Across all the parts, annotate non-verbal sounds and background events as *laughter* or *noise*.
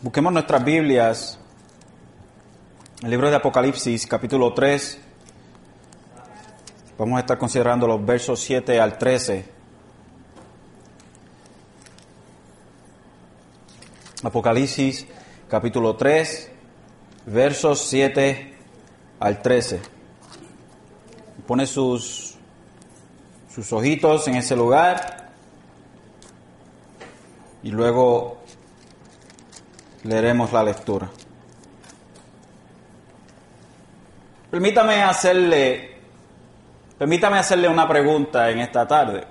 Busquemos nuestras Biblias, el libro de Apocalipsis, capítulo 3. Vamos a estar considerando los versos 7 al 13. Apocalipsis, capítulo 3, versos 7 al 13. Pone sus, sus ojitos en ese lugar y luego leeremos la lectura. Permítame hacerle, permítame hacerle una pregunta en esta tarde.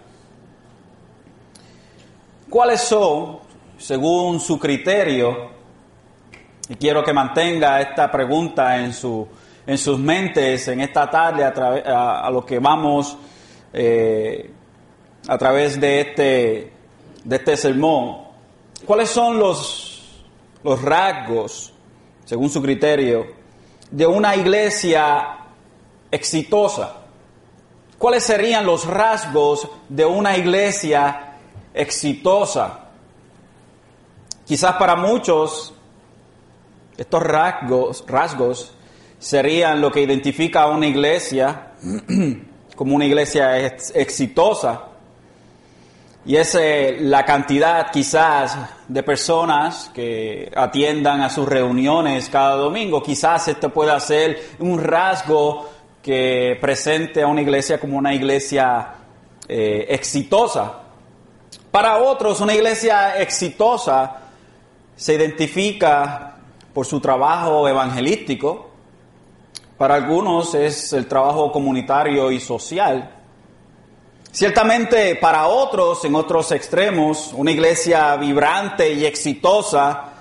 ¿Cuáles son, según su criterio, y quiero que mantenga esta pregunta en, su, en sus mentes en esta tarde a, lo que vamos eh, a través de este, de este sermón, ¿cuáles son los, los rasgos, según su criterio, de una iglesia exitosa? ¿Cuáles serían los rasgos de una iglesia exitosa? Quizás para muchos estos rasgos, rasgos serían lo que identifica a una iglesia *clears throat* como una iglesia exitosa. Y es eh, la cantidad quizás de personas que atiendan a sus reuniones cada domingo. Quizás esto pueda ser un rasgo que presente a una iglesia como una iglesia eh, exitosa. Para otros, una iglesia exitosa se identifica por su trabajo evangelístico. Para algunos es el trabajo comunitario y social. Ciertamente para otros, en otros extremos, una iglesia vibrante y exitosa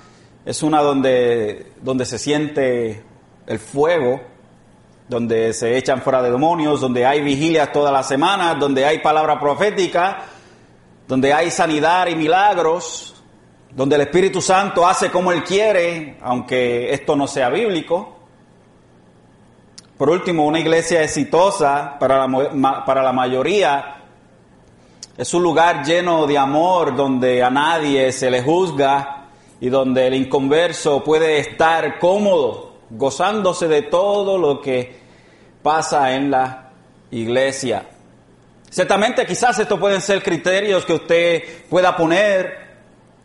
es una donde, donde se siente el fuego, donde se echan fuera de demonios, donde hay vigilias todas las semanas, donde hay palabra profética, donde hay sanidad y milagros, donde el Espíritu Santo hace como Él quiere, aunque esto no sea bíblico. Por último, una iglesia exitosa para la, para la mayoría es un lugar lleno de amor donde a nadie se le juzga y donde el inconverso puede estar cómodo, gozándose de todo lo que pasa en la iglesia. Ciertamente quizás estos pueden ser criterios que usted pueda poner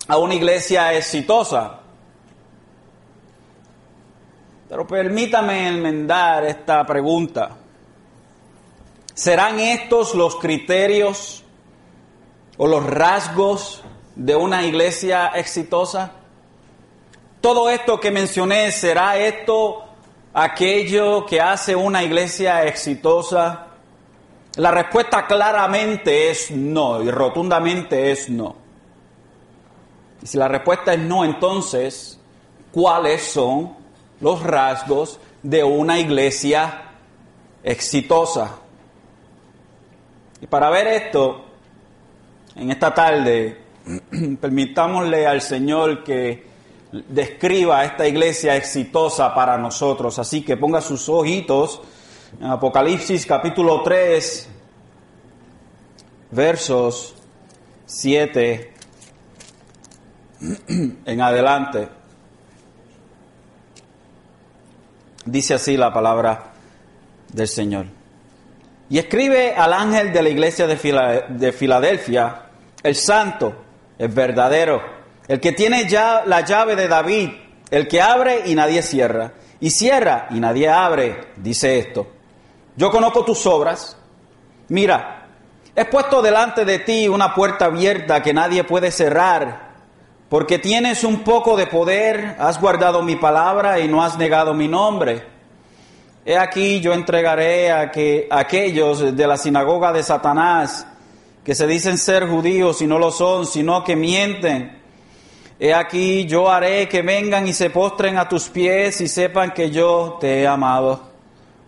a una iglesia exitosa. Pero permítame enmendar esta pregunta. ¿Serán estos los criterios o los rasgos de una iglesia exitosa? Todo esto que mencioné, ¿será esto aquello que hace una iglesia exitosa? La respuesta claramente es no y rotundamente es no. Y si la respuesta es no, entonces, ¿cuáles son los rasgos de una iglesia exitosa? Y para ver esto, en esta tarde, *clears throat* permitámosle al Señor que describa esta iglesia exitosa para nosotros. Así que ponga sus ojitos en Apocalipsis capítulo 3, versos 7 *clears throat* en adelante. Dice así la palabra del Señor. Y escribe al ángel de la iglesia de Filadelfia, el santo, el verdadero, el que tiene ya la llave de David, el que abre y nadie cierra, y cierra y nadie abre, dice esto. Yo conozco tus obras. Mira, he puesto delante de ti una puerta abierta que nadie puede cerrar porque tienes un poco de poder, has guardado mi palabra y no has negado mi nombre. He aquí yo entregaré a, que, aquellos de la sinagoga de Satanás, que se dicen ser judíos y no lo son, sino que mienten. He aquí yo haré que vengan y se postren a tus pies y sepan que yo te he amado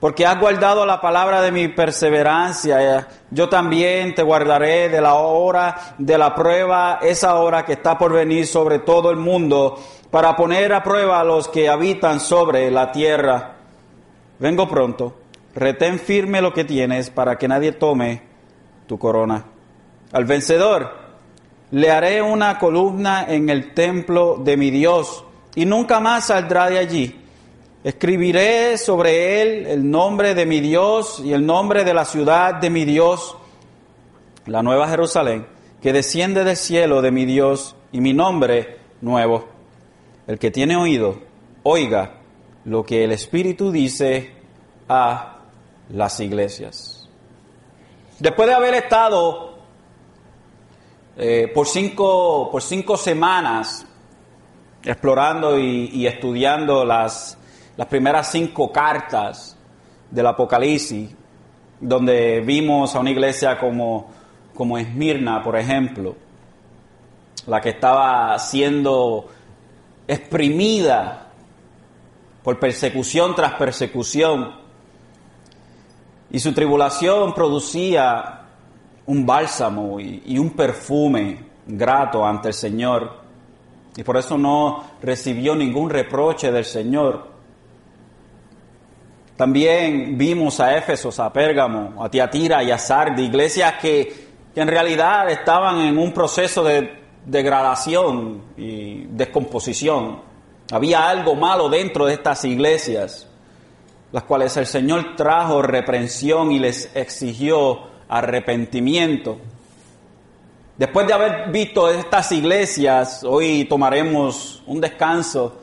porque has guardado la palabra de mi perseverancia. Yo también te guardaré de la hora de la prueba, esa hora que está por venir sobre todo el mundo, para poner a prueba a los que habitan sobre la tierra. Vengo pronto, retén firme lo que tienes para que nadie tome tu corona. Al vencedor le haré una columna en el templo de mi Dios y nunca más saldrá de allí. Escribiré sobre él el nombre de mi Dios y el nombre de la ciudad de mi Dios, la nueva Jerusalén, que desciende del cielo de mi Dios y mi nombre nuevo. El que tiene oído, oiga lo que el Espíritu dice las iglesias. Después de haber estado eh, por, cinco, por cinco semanas explorando y, y estudiando las, las primeras cinco cartas del Apocalipsis, donde vimos a una iglesia como, como Esmirna, por ejemplo, la que estaba siendo exprimida por persecución tras persecución, y su tribulación producía un bálsamo y, un perfume grato ante el Señor, y por eso no recibió ningún reproche del Señor. También vimos a Éfesos, a Pérgamo, a Tiatira y a Sardi, iglesias que, que en realidad estaban en un proceso de degradación y descomposición. Había algo malo dentro de estas iglesias, las cuales el Señor trajo reprensión y les exigió arrepentimiento. Después de haber visto estas iglesias, hoy tomaremos un descanso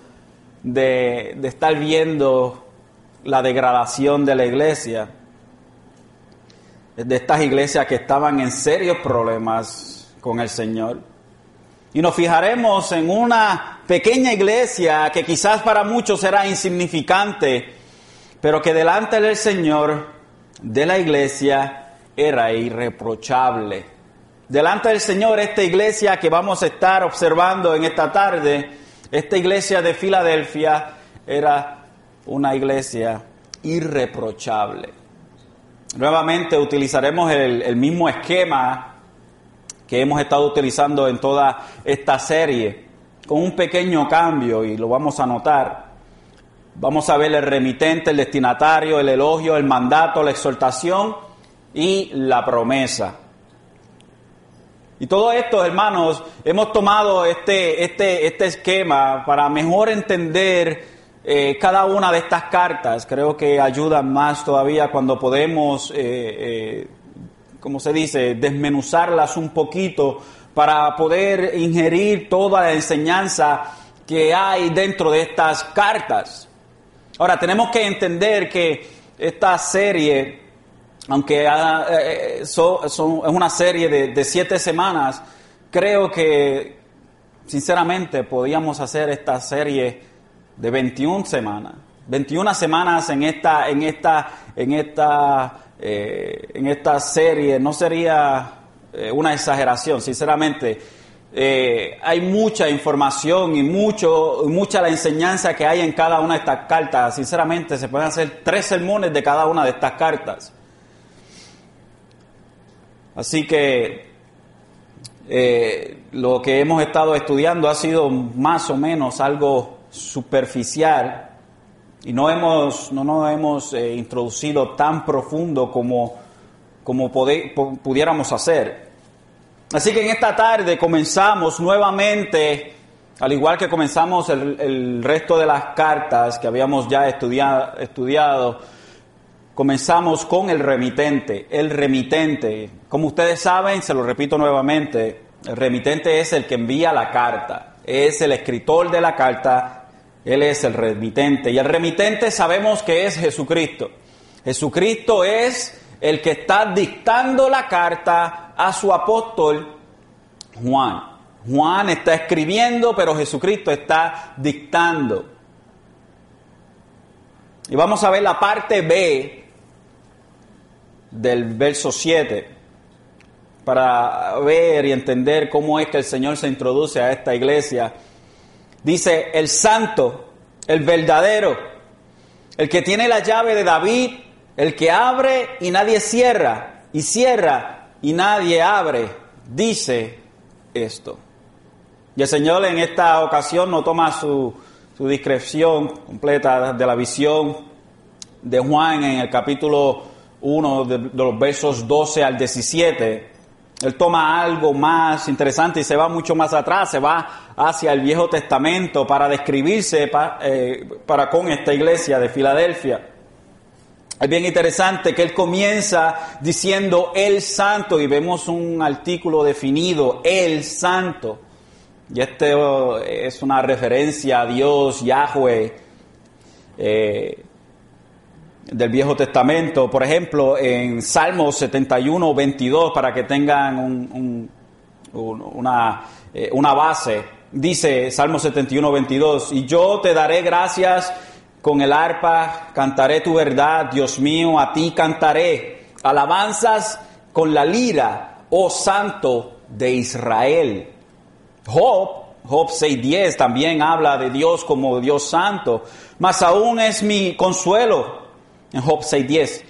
de, estar viendo la degradación de la iglesia, de estas iglesias que estaban en serios problemas con el Señor. Y nos fijaremos en una pequeña iglesia que quizás para muchos era insignificante, pero que delante del Señor, de la iglesia, era irreprochable. Delante del Señor, esta iglesia que vamos a estar observando en esta tarde, esta iglesia de Filadelfia, era una iglesia irreprochable. Nuevamente utilizaremos el, el, mismo esquema que hemos estado utilizando en toda esta serie, con un pequeño cambio y lo vamos a notar. Vamos a ver el remitente, el destinatario, el elogio, el mandato, la exhortación y la promesa. Y todo esto, hermanos, hemos tomado este, este, este esquema para mejor entender eh, cada una de estas cartas creo que ayudan más todavía cuando podemos, eh, eh, como se dice, desmenuzarlas un poquito para poder ingerir toda la enseñanza que hay dentro de estas cartas. Ahora, tenemos que entender que esta serie, aunque eh, son, son, es una serie de, de siete semanas, creo que, sinceramente, podíamos hacer esta serie de 21 semanas. 21 semanas en esta, en esta, en esta, eh, en esta serie no sería eh, una exageración, sinceramente. Eh, hay mucha información y mucho, mucha la enseñanza que hay en cada una de estas cartas. Sinceramente, se pueden hacer tres sermones de cada una de estas cartas. Así que lo que hemos estado estudiando ha sido más o menos algo superficial y no, hemos, no nos hemos eh, introducido tan profundo como, como pudiéramos hacer. Así que en esta tarde comenzamos nuevamente, al igual que comenzamos el, el resto de las cartas que habíamos ya estudiado, estudiado, comenzamos con el remitente. El remitente, como ustedes saben, se lo repito nuevamente, el remitente es el que envía la carta, es el escritor de la carta él es el remitente. Y el remitente sabemos que es Jesucristo. Jesucristo es el que está dictando la carta a su apóstol Juan. Juan está escribiendo, pero Jesucristo está dictando. Y vamos a ver la parte B del verso 7 para ver y entender cómo es que el Señor se introduce a esta iglesia Dice, el santo, el verdadero, el que tiene la llave de David, el que abre y nadie cierra, y cierra y nadie abre, dice esto. Y el Señor en esta ocasión no toma su, su discreción completa de la visión de Juan en el capítulo 1 de, de los versos 12 al 17. Él toma algo más interesante y se va mucho más atrás, se va hacia el Viejo Testamento para describirse eh, para con esta iglesia de Filadelfia. Es bien interesante que él comienza diciendo el santo y vemos un artículo definido, el santo. Y este eh, es una referencia a Dios, Yahweh, eh, del Viejo Testamento. Por ejemplo, en Salmos 71, 22, para que tengan una, eh, una base, dice Salmo 71, 22, y yo te daré gracias con el arpa, cantaré tu verdad, Dios mío, a ti cantaré. Alabanzas con la lira, oh Santo de Israel. Job, Job 6.10 también habla de Dios como Dios santo, mas aún es mi consuelo, en Job 6.10,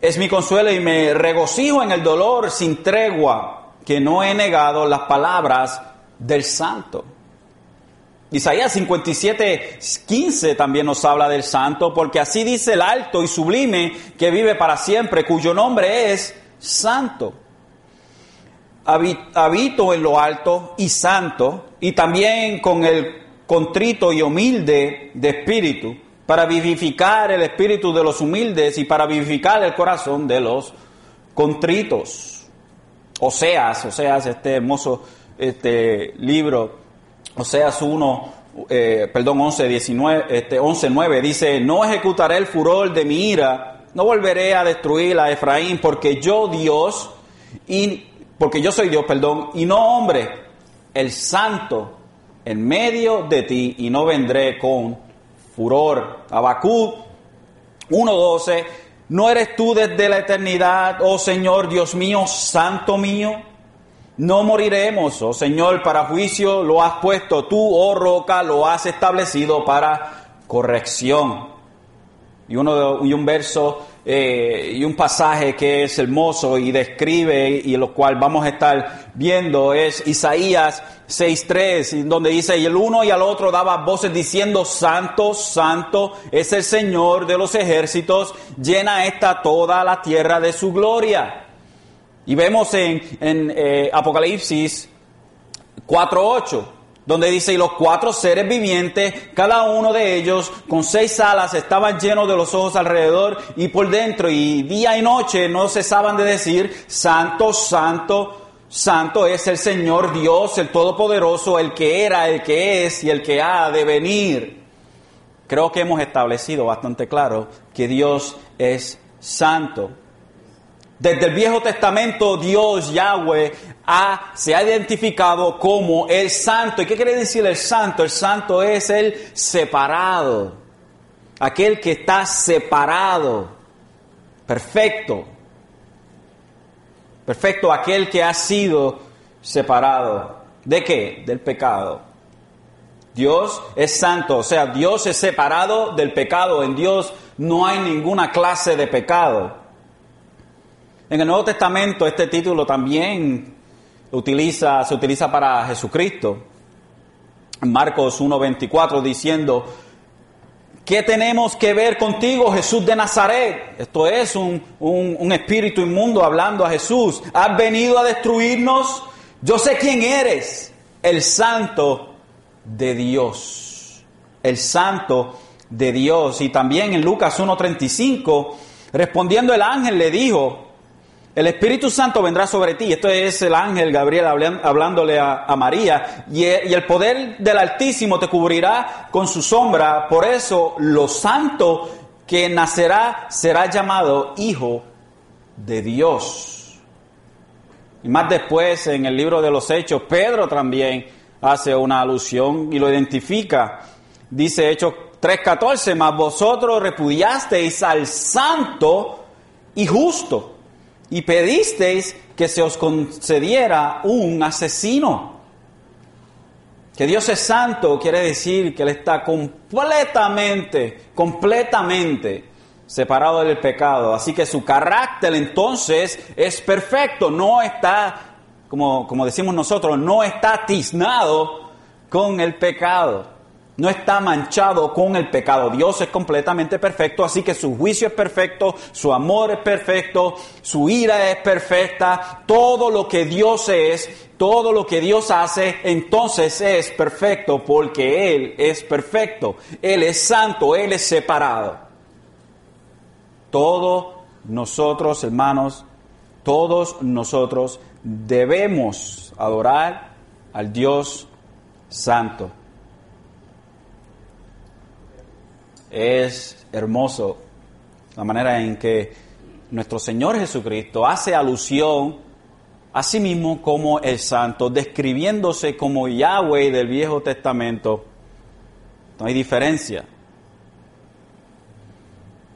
es mi consuelo y me regocijo en el dolor sin tregua, que no he negado las palabras del santo. Isaías 57, 15 también nos habla del santo, porque así dice el alto y sublime que vive para siempre, cuyo nombre es santo. Habito en lo alto y santo, y también con el contrito y humilde de espíritu, para vivificar el espíritu de los humildes y para vivificar el corazón de los contritos. Oseas, Oseas, este hermoso este libro Oseas 1, eh, perdón, 11, 19, este, 11, 9, dice, no ejecutaré el furor de mi ira, no volveré a destruir a Efraín, porque yo Dios, y, porque yo soy Dios, perdón, y no hombre, el santo en medio de ti, y no vendré con furor. Abacú 1.12, ¿no eres tú desde la eternidad, oh Señor Dios mío, santo mío? No moriremos, oh Señor, para juicio lo has puesto, tú, oh roca, lo has establecido para corrección. Y, uno, y un verso eh, y un pasaje que es hermoso y describe y lo cual vamos a estar viendo es Isaías 6.3, donde dice, y el uno y al otro daba voces diciendo, Santo, Santo es el Señor de los ejércitos, llena esta toda la tierra de su gloria. Y vemos en, eh, Apocalipsis 4.8, donde dice, y los cuatro seres vivientes, cada uno de ellos con seis alas, estaban llenos de los ojos alrededor y por dentro, y día y noche no cesaban de decir, Santo, Santo, Santo es el Señor Dios, el Todopoderoso, el que era, el que es y el que ha de venir. Creo que hemos establecido bastante claro que Dios es santo. Desde el Viejo Testamento Dios, Yahweh, se ha identificado como el santo. ¿Y qué quiere decir el santo? El santo es el separado. Aquel que está separado. Perfecto. Perfecto aquel que ha sido separado. ¿De qué? Del pecado. Dios es santo, o sea, Dios es separado del pecado. En Dios no hay ninguna clase de pecado. En el Nuevo Testamento este título también se utiliza para Jesucristo. Marcos 1.24 diciendo, ¿qué tenemos que ver contigo, Jesús de Nazaret? Esto es un, un espíritu inmundo hablando a Jesús. ¿Has venido a destruirnos? Yo sé quién eres, el santo de Dios. El santo de Dios. Y también en Lucas 1.35, respondiendo el ángel le dijo, el Espíritu Santo vendrá sobre ti. Esto es el ángel Gabriel hablándole a, María. Y, y, el poder del Altísimo te cubrirá con su sombra. Por eso lo santo que nacerá será llamado Hijo de Dios. Y más después en el libro de los Hechos, Pedro también hace una alusión y lo identifica. Dice Hechos 3:14, mas vosotros repudiasteis al santo y justo y pedisteis que se os concediera un asesino. Que Dios es santo quiere decir que Él está completamente, completamente separado del pecado. Así que su carácter entonces es perfecto, no está, como, como decimos nosotros, no está tiznado con el pecado. No está manchado con el pecado. Dios es completamente perfecto, así que su juicio es perfecto, su amor es perfecto, su ira es perfecta, todo lo que Dios es, todo lo que Dios hace, entonces es perfecto porque Él es perfecto, Él es santo, Él es separado. Todos nosotros, hermanos, todos nosotros debemos adorar al Dios santo. Es hermoso la manera en que nuestro Señor Jesucristo hace alusión a sí mismo como el santo, describiéndose como Yahweh del Viejo Testamento. No hay diferencia.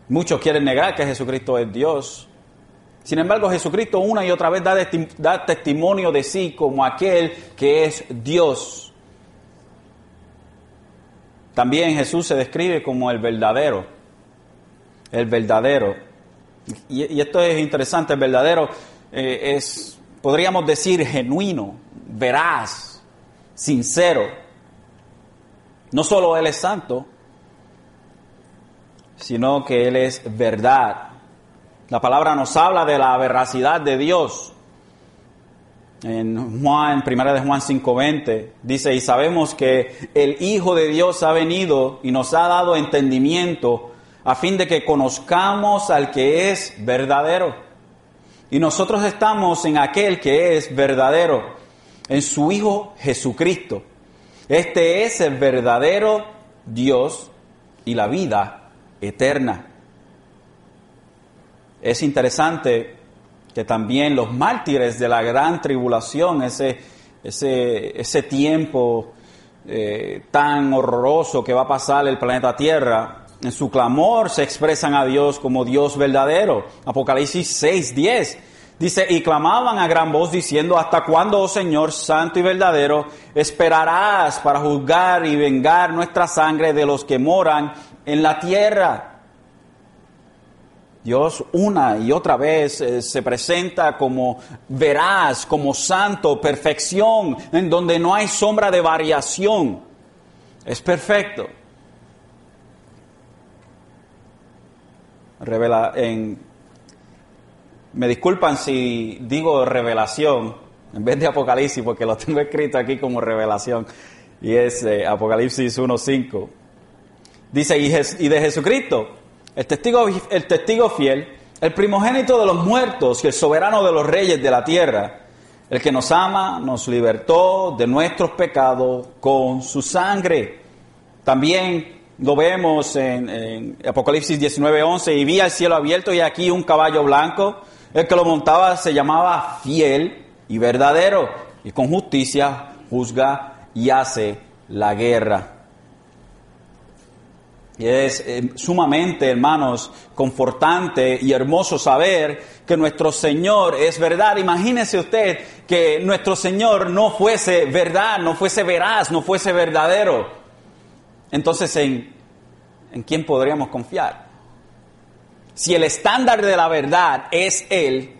Muchos quieren negar que Jesucristo es Dios. Sin embargo, Jesucristo una y otra vez da, da testimonio de sí como aquel que es Dios. También Jesús se describe como el verdadero, el verdadero. Y, esto es interesante, el verdadero eh, es, podríamos decir, genuino, veraz, sincero. No solo Él es santo, sino que Él es verdad. La palabra nos habla de la veracidad de Dios en Juan, primera de Juan 5:20, dice, y sabemos que el Hijo de Dios ha venido y nos ha dado entendimiento a fin de que conozcamos al que es verdadero. Y nosotros estamos en aquel que es verdadero, en su Hijo Jesucristo. Este es el verdadero Dios y la vida eterna. Es interesante que también los mártires de la gran tribulación, ese, ese, ese tiempo eh, tan horroroso que va a pasar el planeta Tierra, en su clamor se expresan a Dios como Dios verdadero. Apocalipsis 6, 10. Dice, y clamaban a gran voz diciendo, ¿hasta cuándo, oh Señor, santo y verdadero, esperarás para juzgar y vengar nuestra sangre de los que moran en la tierra? Dios una y otra vez eh, se presenta como veraz, como santo, perfección, en donde no hay sombra de variación. Es perfecto. Revela en me disculpan si digo revelación en vez de Apocalipsis, porque lo tengo escrito aquí como revelación, y es eh, Apocalipsis 1.5. Dice, y de Jesucristo, el testigo, el testigo fiel, el primogénito de los muertos y el soberano de los reyes de la tierra, el que nos ama, nos libertó de nuestros pecados con su sangre. También lo vemos en, en Apocalipsis 19:11, y vi al cielo abierto y aquí un caballo blanco, el que lo montaba se llamaba fiel y verdadero, y con justicia juzga y hace la guerra. Y es eh, sumamente, hermanos, confortante y hermoso saber que nuestro Señor es verdad. Imagínese usted que nuestro Señor no fuese verdad, no fuese veraz, no fuese verdadero. Entonces, ¿en, en quién podríamos confiar? Si el estándar de la verdad es Él,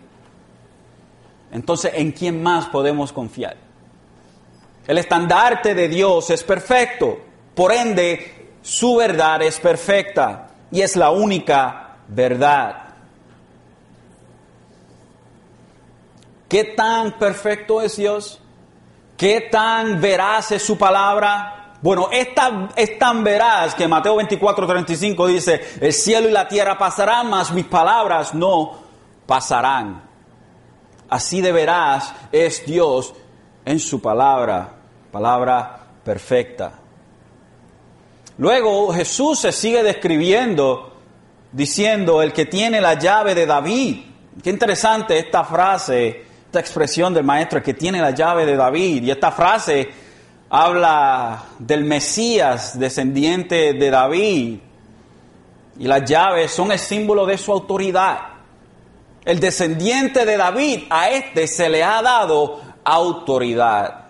entonces ¿en quién más podemos confiar? El estandarte de Dios es perfecto. Por ende, su verdad es perfecta y es la única verdad. ¿Qué tan perfecto es Dios? ¿Qué tan veraz es su palabra? Bueno, esta es tan veraz que Mateo 24, 35 dice, el cielo y la tierra pasarán, mas mis palabras no pasarán. Así de veraz es Dios en su palabra, palabra perfecta. Luego Jesús se sigue describiendo diciendo el que tiene la llave de David. Qué interesante esta frase, esta expresión del maestro, el que tiene la llave de David. Y esta frase habla del Mesías, descendiente de David. Y las llaves son el símbolo de su autoridad. El descendiente de David, a este se le ha dado autoridad.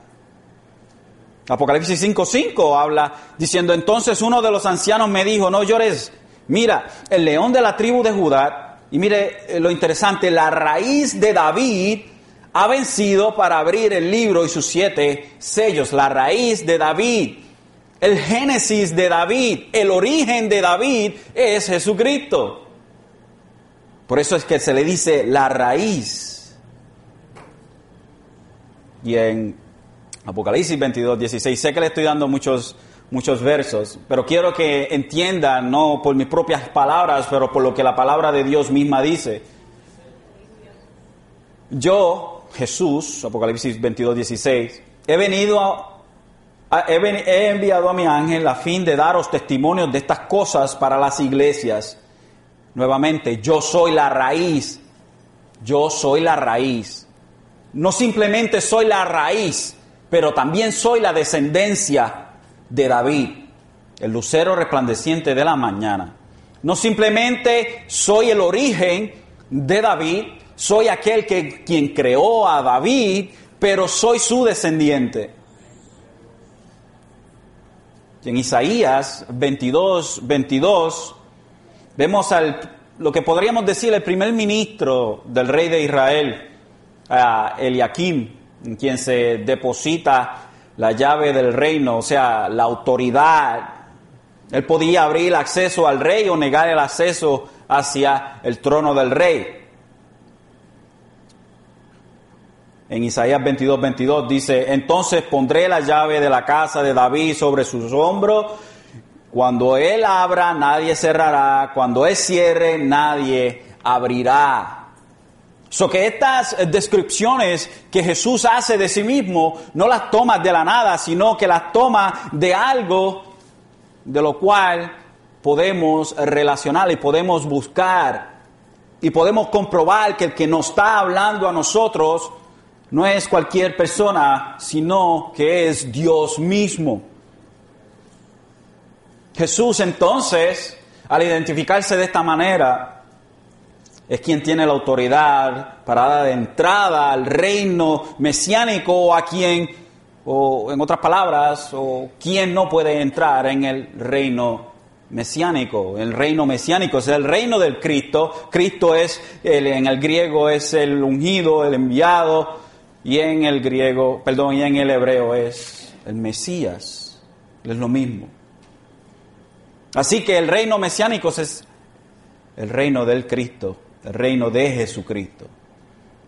Apocalipsis 5:5 habla diciendo, entonces uno de los ancianos me dijo, no llores, mira, el león de la tribu de Judá, y mire eh, lo interesante, la raíz de David ha vencido para abrir el libro y sus siete sellos, la raíz de David. El génesis de David, el origen de David es Jesucristo. Por eso es que se le dice la raíz. Y en Apocalipsis 22, 16, sé que le estoy dando muchos, muchos versos, pero quiero que entiendan, no por mis propias palabras, pero por lo que la palabra de Dios misma dice. Yo, Jesús, Apocalipsis 22, 16, he venido a, he, enviado a mi ángel a fin de daros testimonios de estas cosas para las iglesias. Nuevamente, yo soy la raíz. Yo soy la raíz. No simplemente soy la raíz, pero también soy la descendencia de David, el lucero resplandeciente de la mañana. No simplemente soy el origen de David, soy aquel que quien creó a David, pero soy su descendiente. En Isaías 22, 22 Vemos al, lo que podríamos decir el primer ministro del rey de Israel, Eliakim, en quien se deposita la llave del reino, o sea, la autoridad. Él podía abrir el acceso al rey o negar el acceso hacia el trono del rey. En Isaías 22, 22 dice, entonces pondré la llave de la casa de David sobre sus hombros cuando Él abra, nadie cerrará. Cuando Él cierre, nadie abrirá. So que estas descripciones que Jesús hace de sí mismo no las toma de la nada, sino que las toma de algo de lo cual podemos relacionar y podemos buscar y podemos comprobar que el que nos está hablando a nosotros no es cualquier persona, sino que es Dios mismo. Jesús entonces, al identificarse de esta manera, es quien tiene la autoridad para dar entrada al reino mesiánico a quien, o en otras palabras, o quien no puede entrar en el reino mesiánico. El reino mesiánico es el reino del Cristo. Cristo es, el, en el griego es el ungido, el enviado, y en el griego, perdón, y en el hebreo es el Mesías. Es lo mismo. Así que el reino mesiánico es el reino del Cristo, reino de Jesucristo.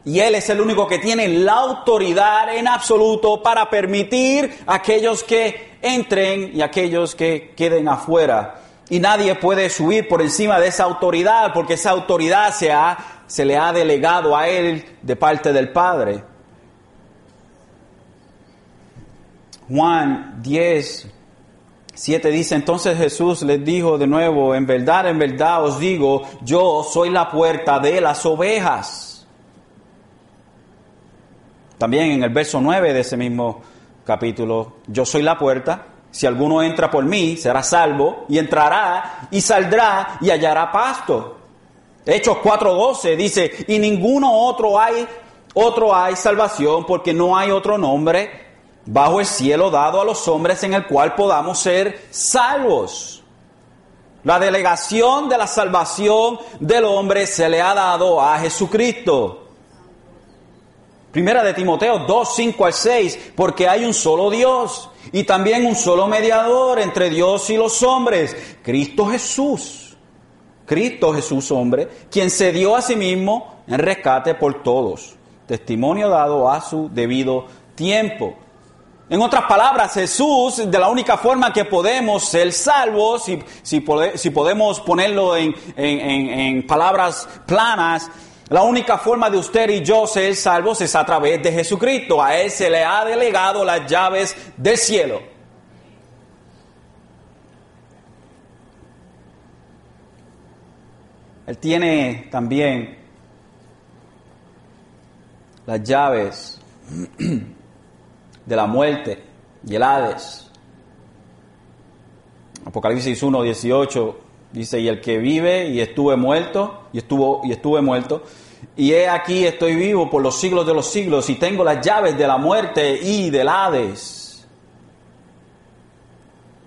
Y Él es el único que tiene la autoridad en absoluto para permitir a aquellos que entren y aquellos que queden afuera. Y nadie puede subir por encima de esa autoridad porque esa autoridad se, ha, se le ha delegado a Él de parte del Padre. Juan 10, 7 dice, entonces Jesús les dijo de nuevo, en verdad, en verdad os digo, yo soy la puerta de las ovejas. También en el verso 9 de ese mismo capítulo, yo soy la puerta, si alguno entra por mí, será salvo, y entrará y saldrá y hallará pasto. Hechos 4:12 dice, y ninguno otro hay, otro hay salvación, porque no hay otro nombre bajo el cielo dado a los hombres en el cual podamos ser salvos. La delegación de la salvación del hombre se le ha dado a Jesucristo. Primera de Timoteo 2, 5 al 6, porque hay un solo Dios y también un solo mediador entre Dios y los hombres, Cristo Jesús. Cristo Jesús hombre, quien se dio a sí mismo en rescate por todos. Testimonio dado a su debido tiempo. En otras palabras, Jesús, de la única forma que podemos ser salvos, si, si, podemos ponerlo en, en, palabras planas, la única forma de usted y yo ser salvos es a través de Jesucristo. A Él se le ha delegado las llaves del cielo. Él tiene también las llaves de la muerte y el Hades. Apocalipsis 1, 18 dice, y el que vive y estuve muerto, y estuvo, y estuve muerto, y he aquí estoy vivo por los siglos de los siglos, y tengo las llaves de la muerte y del Hades.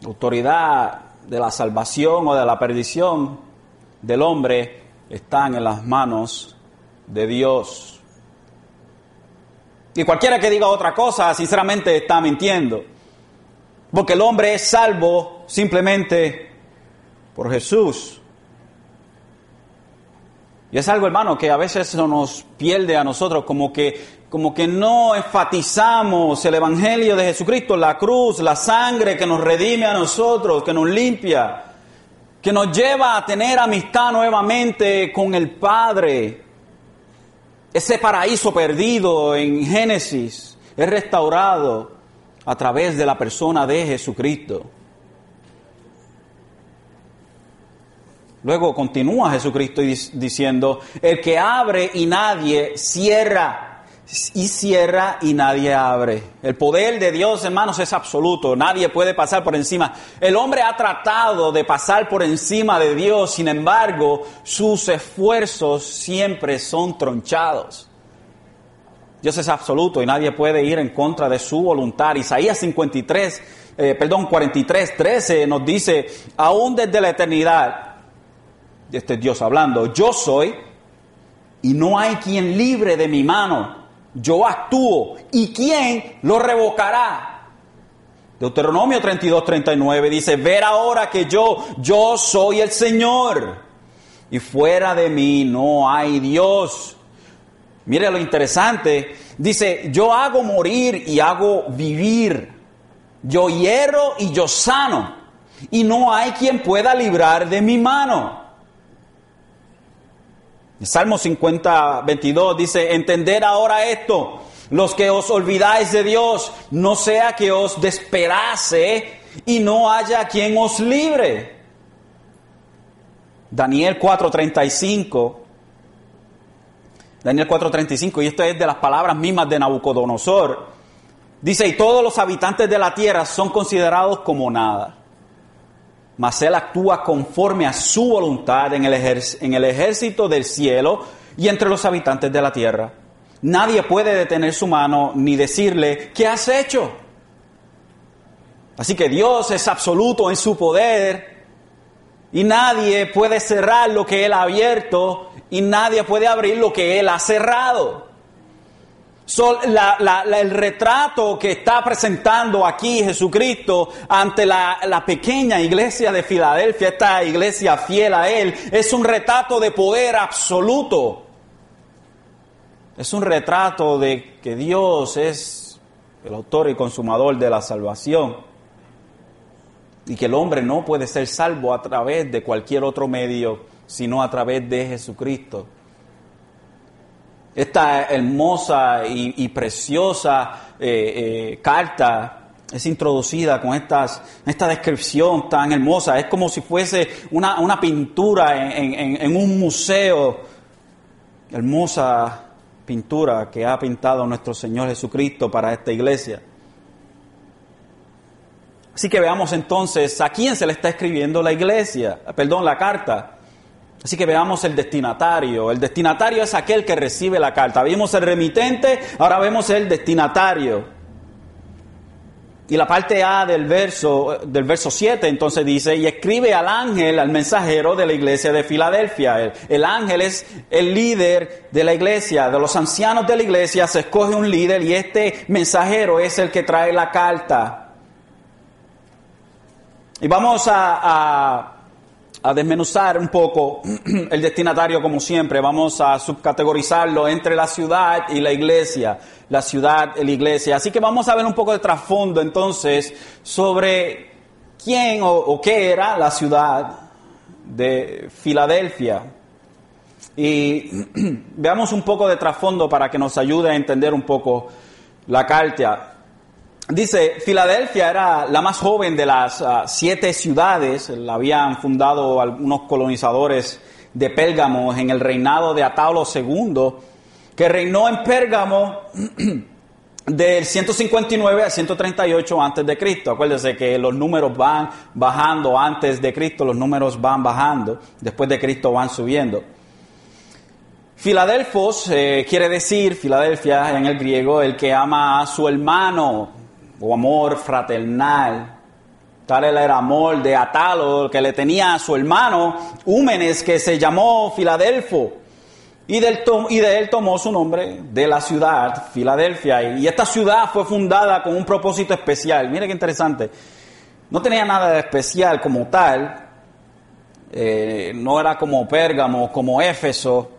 Autoridad de la salvación o de la perdición del hombre están en las manos de Dios. Y cualquiera que diga otra cosa, sinceramente está mintiendo. Porque el hombre es salvo simplemente por Jesús. Y es algo, hermano, que a veces nos pierde a nosotros, como que, como que no enfatizamos el Evangelio de Jesucristo, la cruz, la sangre que nos redime a nosotros, que nos limpia, que nos lleva a tener amistad nuevamente con el Padre. Ese paraíso perdido en Génesis es restaurado a través de la persona de Jesucristo. Luego continúa Jesucristo diciendo, el que abre y nadie cierra, y cierra y nadie abre. El poder de Dios, hermanos, es absoluto, nadie puede pasar por encima. El hombre ha tratado de pasar por encima de Dios, sin embargo, sus esfuerzos siempre son tronchados. Dios es absoluto y nadie puede ir en contra de su voluntad. Isaías 53, eh, perdón, 43, 13 nos dice, aún desde la eternidad, este Dios hablando, yo soy y no hay quien libre de mi mano. Yo actúo y quién lo revocará. Deuteronomio 32, 39 dice, ver ahora que yo, yo soy el Señor y fuera de mí no hay Dios. Mire lo interesante, dice, yo hago morir y hago vivir. Yo hierro y yo sano. Y no hay quien pueda librar de mi mano. Salmo 50, 22 dice, entender ahora esto, los que os olvidáis de Dios, no sea que os desperase y no haya quien os libre. Daniel 4:35, Daniel 4:35, y esto es de las palabras mismas de Nabucodonosor, dice, y todos los habitantes de la tierra son considerados como nada mas Él actúa conforme a su voluntad en el, en el ejército del cielo y entre los habitantes de la tierra. Nadie puede detener su mano ni decirle, ¿qué has hecho? Así que Dios es absoluto en su poder y nadie puede cerrar lo que Él ha abierto y nadie puede abrir lo que Él ha cerrado el retrato que está presentando aquí Jesucristo ante la, pequeña iglesia de Filadelfia, esta iglesia fiel a Él, es un retrato de poder absoluto. Es un retrato de que Dios es el autor y consumador de la salvación y que el hombre no puede ser salvo a través de cualquier otro medio, sino a través de Jesucristo. Esta hermosa y, preciosa eh, eh, carta es introducida con estas, esta descripción tan hermosa. Es como si fuese una, pintura en, un museo. Hermosa pintura que ha pintado nuestro Señor Jesucristo para esta iglesia. Así que veamos entonces a quién se le está escribiendo la iglesia, perdón, la carta. Así que veamos el destinatario. El destinatario es aquel que recibe la carta. Vimos el remitente, ahora vemos el destinatario. Y la parte A del verso, del verso 7 entonces dice, y escribe al ángel, al mensajero de la iglesia de Filadelfia. El, el, ángel es el líder de la iglesia, de los ancianos de la iglesia se escoge un líder y este mensajero es el que trae la carta. Y vamos a desmenuzar un poco *clears throat* el destinatario como siempre. Vamos a subcategorizarlo entre la ciudad y la iglesia. La ciudad y la iglesia. Así que vamos a ver un poco de trasfondo entonces sobre quién o, qué era la ciudad de Filadelfia. Y *clears throat* veamos un poco de trasfondo para que nos ayude a entender un poco la carta. Dice, Filadelfia era la más joven de las ah, siete ciudades, la habían fundado algunos colonizadores de Pérgamo en el reinado de Ataulo II, que reinó en Pérgamo *clears throat* del 159 al 138 antes de Cristo. Acuérdense que los números van bajando antes de Cristo, los números van bajando, después de Cristo van subiendo. Filadelfos eh, quiere decir, Filadelfia en el griego, el que ama a su hermano, o amor fraternal. Tal era el amor de Atalo que le tenía a su hermano Húmenes, que se llamó Filadelfo. y, del y de él tomó su nombre de la ciudad, Filadelfia. Y esta ciudad fue fundada con un propósito especial. Mire qué interesante. No tenía nada de especial como tal. Eh, no era como Pérgamo, como Éfeso.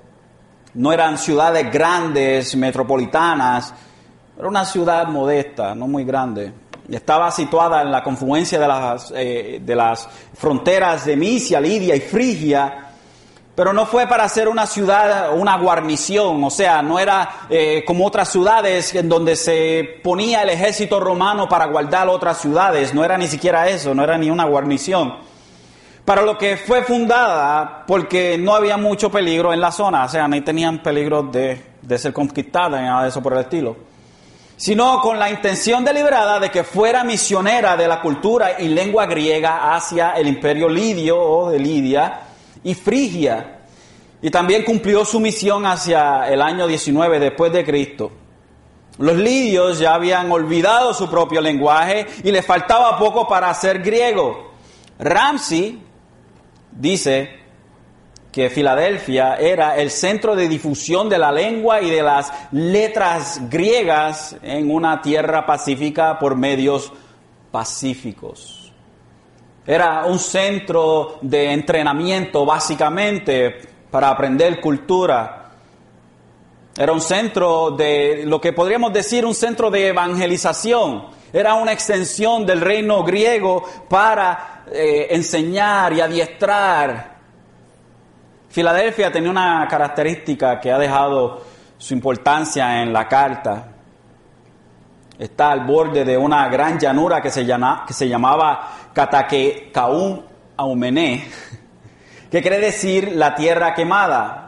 No eran ciudades grandes, metropolitanas. Era una ciudad modesta, no muy grande. Estaba situada en la confluencia de las, eh, de las fronteras de Misia, Lidia y Frigia pero no fue para hacer una ciudad, una guarnición, o sea, no era eh, como otras ciudades en donde se ponía el ejército romano para guardar otras ciudades, no era ni siquiera eso, no era ni una guarnición. Para lo que fue fundada porque no había mucho peligro en la zona, o sea, ni tenían peligro de, de ser conquistada ni nada de eso por el estilo, sino con la intención deliberada de que fuera misionera de la cultura y lengua griega hacia el imperio lidio o de Lidia, y Frigia. Y también cumplió su misión hacia el año 19 después de Cristo. Los lidios ya habían olvidado su propio lenguaje y les faltaba poco para ser griego. Ramsey dice que Filadelfia era el centro de difusión de la lengua y de las letras griegas en una tierra pacífica por medios pacíficos. Era un centro de entrenamiento básicamente para aprender cultura. Era un centro de lo que podríamos decir un centro de evangelización. Era una extensión del reino griego para eh, enseñar y adiestrar. Filadelfia tenía una característica que ha dejado su importancia en la carta está al borde de una gran llanura que se, llama, que se llamaba Cataquecaún Aumené, *laughs* que quiere decir la tierra quemada.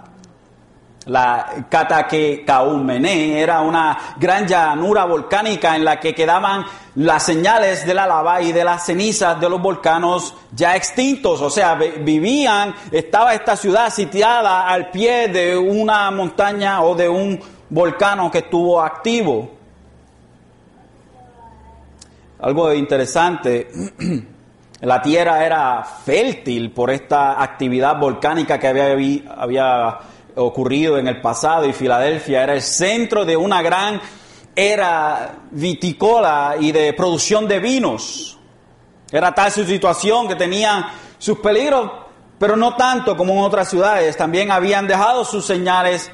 La Cataquecaúmené era una gran llanura volcánica en la que quedaban las señales de la lava y de las cenizas de los volcanos ya extintos. O sea, vivían, estaba esta ciudad sitiada al pie de una montaña o de un volcán que estuvo activo. Algo interesante, *clears throat* la tierra era fértil por esta actividad volcánica que había, había ocurrido en el pasado y Filadelfia era el centro de una gran era vitícola y de producción de vinos. Era tal su situación que tenía sus peligros, pero no tanto como en otras ciudades. También habían dejado sus señales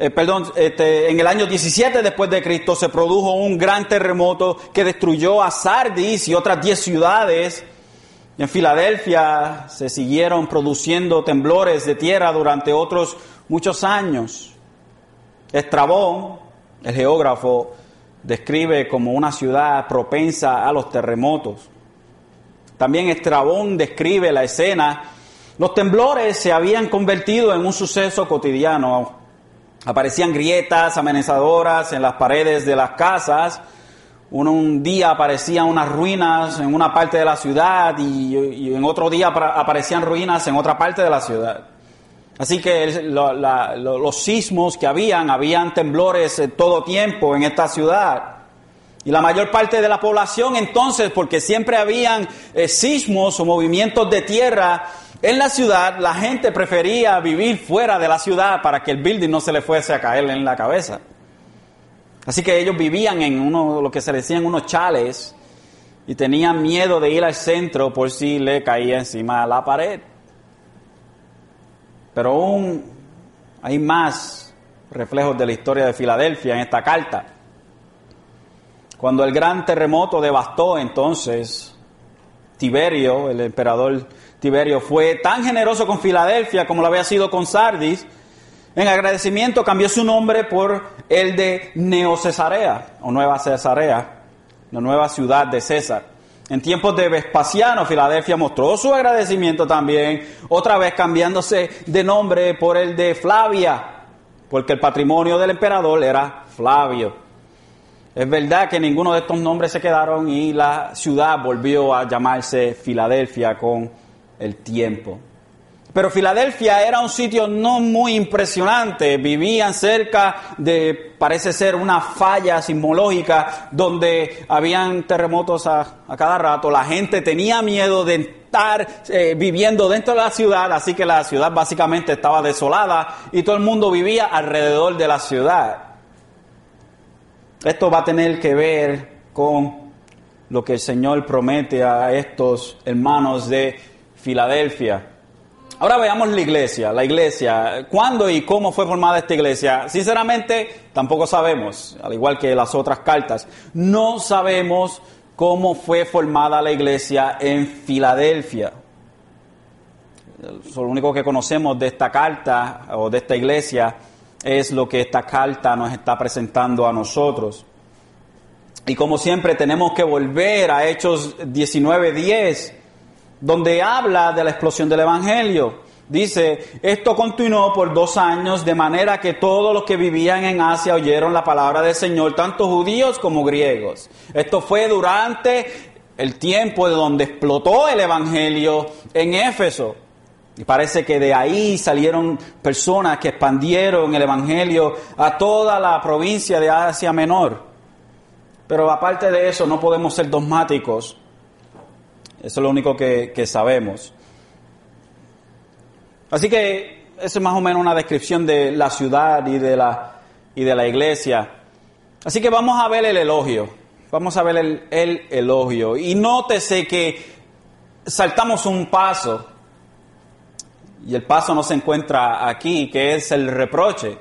eh, perdón, este, en el año 17 después de Cristo se produjo un gran terremoto que destruyó a Sardis y otras 10 ciudades. En Filadelfia se siguieron produciendo temblores de tierra durante otros muchos años. Estrabón, el geógrafo, describe como una ciudad propensa a los terremotos. También Estrabón describe la escena. Los temblores se habían convertido en un suceso cotidiano Aparecían grietas amenazadoras en las paredes de las casas. Un, día aparecían unas ruinas en una parte de la ciudad y, en otro día aparecían ruinas en otra parte de la ciudad. Así que los sismos que habían, habían temblores todo tiempo en esta ciudad. Y la mayor parte de la población entonces, porque siempre habían eh, sismos o movimientos de tierra, en la ciudad la gente prefería vivir fuera de la ciudad para que el building no se le fuese a caer en la cabeza. Así que ellos vivían en uno, lo que se decían unos chales y tenían miedo de ir al centro por si le caía encima la pared. Pero aún hay más reflejos de la historia de Filadelfia en esta carta. Cuando el gran terremoto devastó entonces Tiberio, el emperador Tiberio fue tan generoso con Filadelfia como lo había sido con Sardis. En agradecimiento cambió su nombre por el de Neocesarea o Nueva Cesarea, la nueva ciudad de César. En tiempos de Vespasiano, Filadelfia mostró su agradecimiento también, otra vez cambiándose de nombre por el de Flavia, porque el patrimonio del emperador era Flavio. Es verdad que ninguno de estos nombres se quedaron y la ciudad volvió a llamarse Filadelfia con el tiempo. Pero Filadelfia era un sitio no muy impresionante. Vivían cerca de, parece ser, una falla sismológica donde habían terremotos a, cada rato. La gente tenía miedo de estar eh, viviendo dentro de la ciudad, así que la ciudad básicamente estaba desolada y todo el mundo vivía alrededor de la ciudad. Esto va a tener que ver con lo que el Señor promete a estos hermanos de Filadelfia. Ahora veamos la iglesia, la iglesia. ¿Cuándo y cómo fue formada esta iglesia? Sinceramente, tampoco sabemos, al igual que las otras cartas. No sabemos cómo fue formada la iglesia en Filadelfia. Lo único que conocemos de esta carta o de esta iglesia es lo que esta carta nos está presentando a nosotros. Y como siempre tenemos que volver a Hechos 19:10 donde habla de la explosión del Evangelio. Dice, esto continuó por dos años, de manera que todos los que vivían en Asia oyeron la palabra del Señor, tanto judíos como griegos. Esto fue durante el tiempo de donde explotó el Evangelio en Éfeso. Y parece que de ahí salieron personas que expandieron el Evangelio a toda la provincia de Asia Menor. Pero aparte de eso, no podemos ser dogmáticos eso es lo único que, sabemos. Así que esa es más o menos una descripción de la ciudad y de la, y de la iglesia. Así que vamos a ver el elogio. Vamos a ver el, el elogio. Y nótese que saltamos un paso. Y el paso no se encuentra aquí, que es el reproche.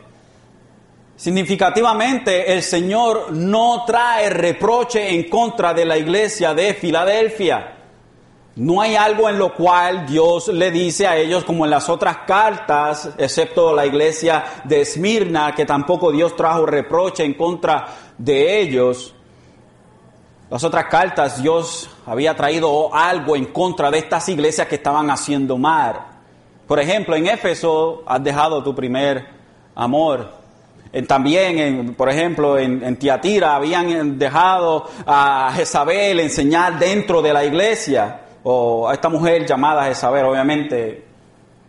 Significativamente, el Señor no trae reproche en contra de la iglesia de Filadelfia. No hay algo en lo cual Dios le dice a ellos como en las otras cartas, excepto la iglesia de Esmirna, que tampoco Dios trajo reproche en contra de ellos. Las otras cartas Dios había traído algo en contra de estas iglesias que estaban haciendo mal. Por ejemplo, en Éfeso has dejado tu primer amor. también, por ejemplo, en, en Tiatira habían dejado a Jezabel enseñar dentro de la iglesia o a esta mujer llamada Jezabel, obviamente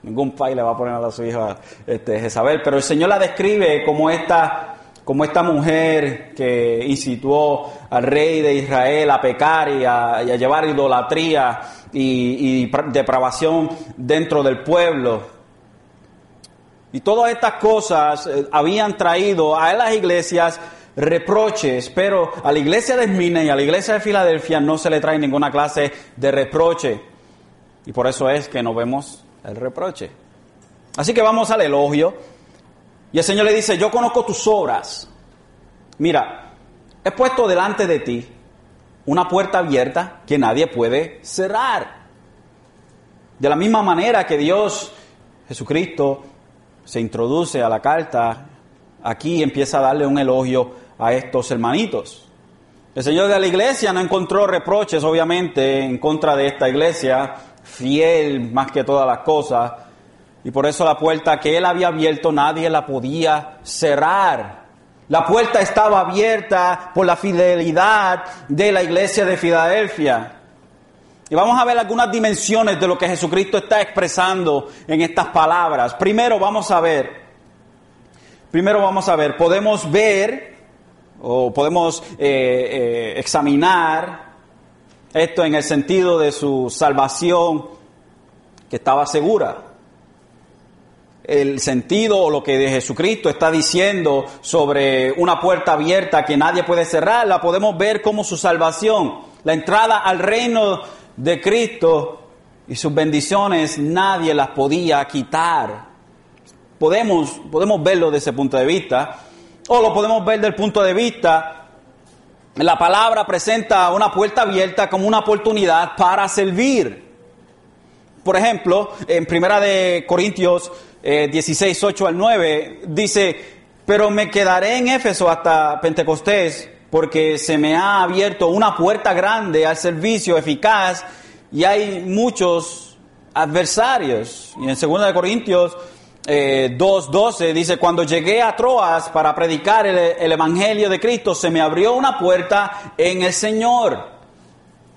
ningún país le va a poner a su hija este, Jezabel, pero el Señor la describe como esta, como esta mujer que instituó al rey de Israel a pecar y a, llevar idolatría y, depravación dentro del pueblo. Y todas estas cosas eh, habían traído a las iglesias reproches, pero a la iglesia de Esmirna y a la iglesia de Filadelfia no se le trae ninguna clase de reproche. Y por eso es que no vemos el reproche. Así que vamos al elogio. Y el Señor le dice, yo conozco tus obras. Mira, he puesto delante de ti una puerta abierta que nadie puede cerrar. De la misma manera que Dios, Jesucristo, se introduce a la carta, aquí empieza a darle un elogio a estos hermanitos. El Señor de la iglesia no encontró reproches, obviamente, en contra de esta iglesia, fiel más que todas las cosas, y por eso la puerta que Él había abierto nadie la podía cerrar. La puerta estaba abierta por la fidelidad de la iglesia de Filadelfia. Y vamos a ver algunas dimensiones de lo que Jesucristo está expresando en estas palabras. Primero vamos a ver, primero vamos a ver, podemos ver o podemos eh, eh, examinar esto en el sentido de su salvación que estaba segura. El sentido o lo que de Jesucristo está diciendo sobre una puerta abierta que nadie puede cerrar, la podemos ver como su salvación. La entrada al reino de Cristo y sus bendiciones nadie las podía quitar. Podemos, podemos verlo desde ese punto de vista. O lo podemos ver del punto de vista, la palabra presenta una puerta abierta como una oportunidad para servir. Por ejemplo, en Primera de Corintios 16, eh, 8 al 9, dice, pero me quedaré en Éfeso hasta Pentecostés, porque se me ha abierto una puerta grande al servicio eficaz y hay muchos adversarios. Y en 2 de Corintios 2.12 eh, dice, cuando llegué a Troas para predicar el, Evangelio de Cristo, se me abrió una puerta en el Señor.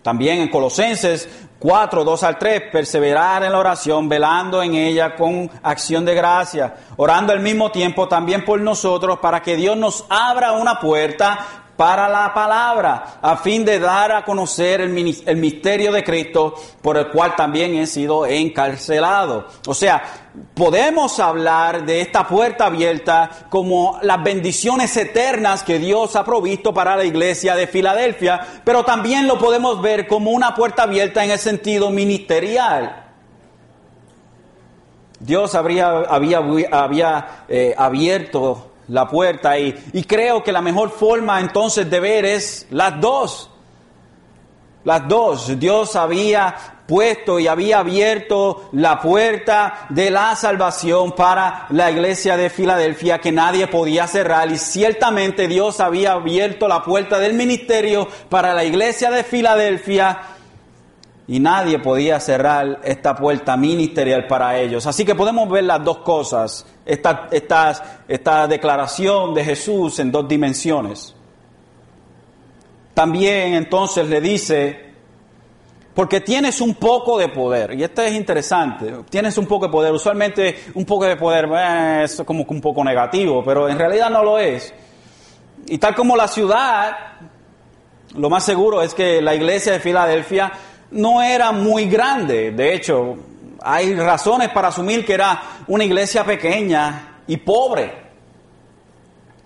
También en Colosenses 4, 2 al 3, perseverar en la oración, velando en ella con acción de gracia, orando al mismo tiempo también por nosotros para que Dios nos abra una puerta para la palabra, a fin de dar a conocer el, misterio de Cristo, por el cual también he sido encarcelado. O sea, podemos hablar de esta puerta abierta como las bendiciones eternas que Dios ha provisto para la iglesia de Filadelfia, pero también lo podemos ver como una puerta abierta en el sentido ministerial. Dios habría, había, eh, abierto la puerta y, y creo que la mejor forma entonces de ver es las dos. Las dos. Dios había puesto y había abierto la puerta de la salvación para la iglesia de Filadelfia que nadie podía cerrar y ciertamente Dios había abierto la puerta del ministerio para la iglesia de Filadelfia y nadie podía cerrar esta puerta ministerial para ellos. Así que podemos ver las dos cosas, esta, esta, declaración de Jesús en dos dimensiones. También entonces le dice, porque tienes un poco de poder, y esto es interesante, tienes un poco de poder, usualmente un poco de poder eh, es como un poco negativo, pero en realidad no lo es. Y tal como la ciudad, lo más seguro es que la iglesia de Filadelfia no era muy grande. De hecho, hay razones para asumir que era una iglesia pequeña y pobre.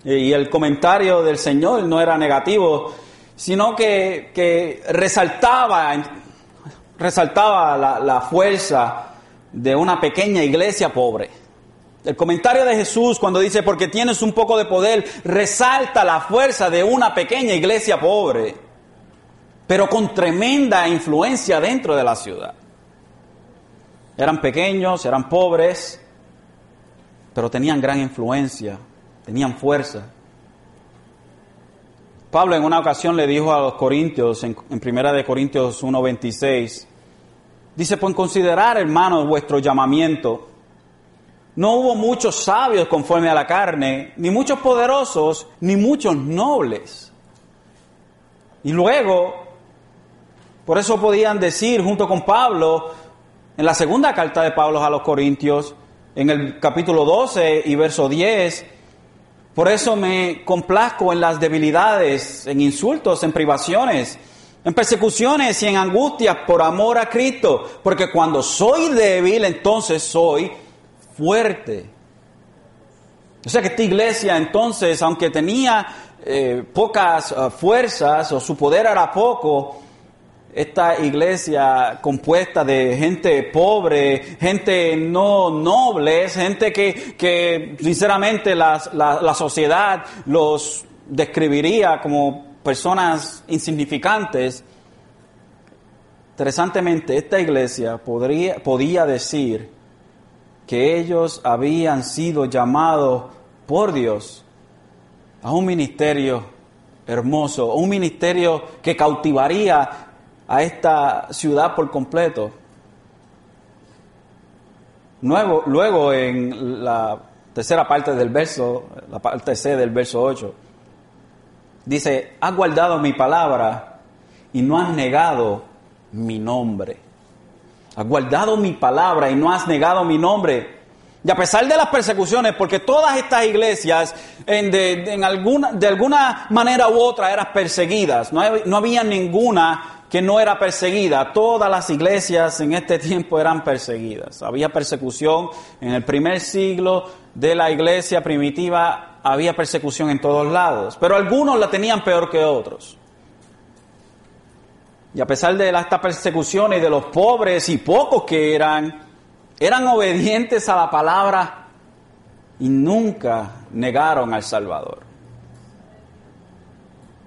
Y el comentario del Señor no era negativo, sino que, resaltaba, resaltaba la, la fuerza de una pequeña iglesia pobre. El comentario de Jesús cuando dice, porque tienes un poco de poder, resalta la fuerza de una pequeña iglesia pobre pero con tremenda influencia dentro de la ciudad. Eran pequeños, eran pobres, pero tenían gran influencia, tenían fuerza. Pablo en una ocasión le dijo a los corintios, en, Primera de Corintios 1.26, dice, pues considerar, hermanos, vuestro llamamiento. No hubo muchos sabios conforme a la carne, ni muchos poderosos, ni muchos nobles. Y luego por eso podían decir junto con Pablo, en la segunda carta de Pablo a los Corintios, en el capítulo 12 y verso 10, por eso me complazco en las debilidades, en insultos, en privaciones, en persecuciones y en angustias por amor a Cristo, porque cuando soy débil, entonces soy fuerte. O sea que esta iglesia entonces, aunque tenía eh, pocas eh, fuerzas o su poder era poco, esta iglesia compuesta de gente pobre, gente no noble, gente que, sinceramente la, la, sociedad los describiría como personas insignificantes. Interesantemente, esta iglesia podría, podía decir que ellos habían sido llamados por Dios a un ministerio hermoso, un ministerio que cautivaría a esta ciudad por completo. Luego, luego en la tercera parte del verso, la parte C del verso 8, dice, has guardado mi palabra y no has negado mi nombre. Has guardado mi palabra y no has negado mi nombre. Y a pesar de las persecuciones, porque todas estas iglesias en de, alguna, de alguna manera u otra eran perseguidas, no, no había ninguna que no era perseguida. Todas las iglesias en este tiempo eran perseguidas. Había persecución en el primer siglo de la iglesia primitiva, había persecución en todos lados, pero algunos la tenían peor que otros. Y a pesar de estas persecuciones de los pobres y pocos que eran, eran obedientes a la palabra y nunca negaron al Salvador.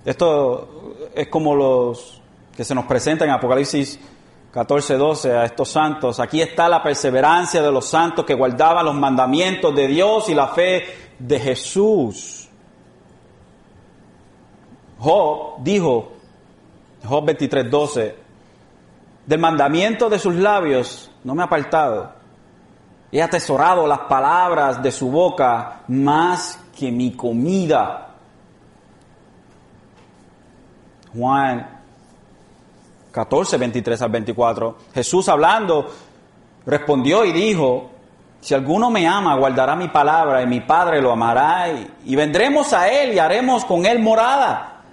Esto es como los que se nos presenta en Apocalipsis 14, 12 a estos santos. Aquí está la perseverancia de los santos que guardaban los mandamientos de Dios y la fe de Jesús. Job dijo, Job 23, 12, del mandamiento de sus labios no me ha apartado. He atesorado las palabras de su boca más que mi comida. Juan 14, 23 al 24. Jesús hablando, respondió y dijo, si alguno me ama, guardará mi palabra y mi Padre lo amará y, y vendremos a él y haremos con él morada.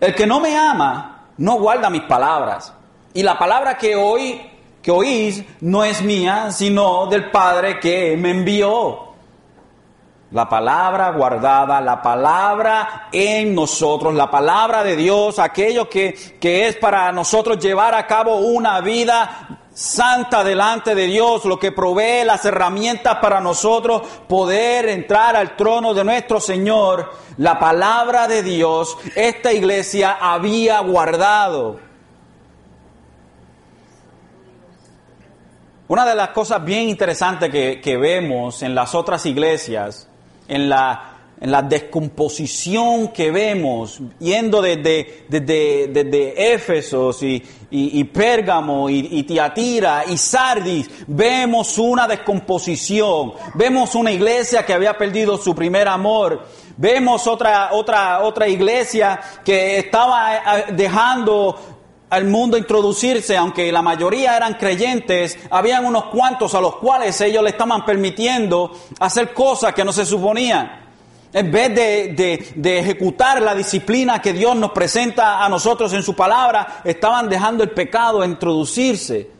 El que no me ama, no guarda mis palabras. Y la palabra que hoy que oís no es mía, sino del Padre que me envió. La palabra guardada, la palabra en nosotros, la palabra de Dios, aquello que, que es para nosotros llevar a cabo una vida santa delante de Dios, lo que provee las herramientas para nosotros poder entrar al trono de nuestro Señor, la palabra de Dios, esta iglesia había guardado. Una de las cosas bien interesantes que, que vemos en las otras iglesias, en la, en la descomposición que vemos, yendo desde, desde, desde Éfesos y, y, y Pérgamo y, y, Tiatira y Sardis, vemos una descomposición, vemos una iglesia que había perdido su primer amor, vemos otra, otra, otra iglesia que estaba eh, dejando al mundo introducirse, aunque la mayoría eran creyentes, habían unos cuantos a los cuales ellos le estaban permitiendo hacer cosas que no se suponían. En vez de, de, de, ejecutar la disciplina que Dios nos presenta a nosotros en su palabra, estaban dejando el pecado introducirse.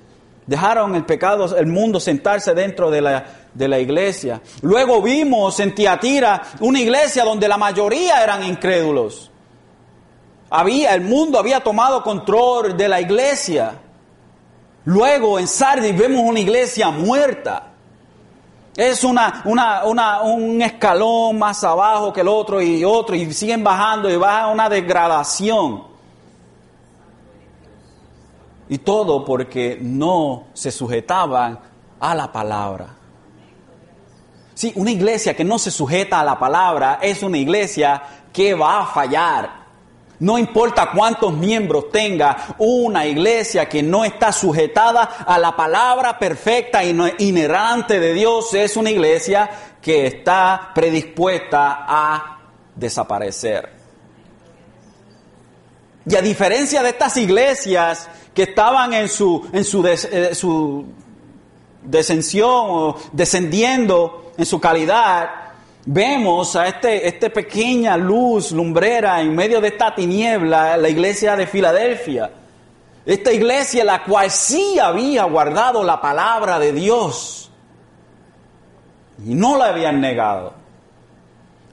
Dejaron el pecado, el mundo sentarse dentro de la, de la iglesia. Luego vimos en Tiatira una iglesia donde la mayoría eran incrédulos. Había, el mundo había tomado control de la iglesia. Luego en Sardis vemos una iglesia muerta. Es una, una, una, un escalón más abajo que el otro y otro y siguen bajando y baja una degradación. Y todo porque no se sujetaban a la palabra. Sí, una iglesia que no se sujeta a la palabra es una iglesia que va a fallar. No importa cuántos miembros tenga una iglesia que no está sujetada a la palabra perfecta y inerrante de Dios, es una iglesia que está predispuesta a desaparecer. Y a diferencia de estas iglesias que estaban en su, en su, eh, su descensión o descendiendo en su calidad, Vemos a este, esta pequeña luz lumbrera en medio de esta tiniebla, la iglesia de Filadelfia. Esta iglesia la cual sí había guardado la palabra de Dios y no la habían negado.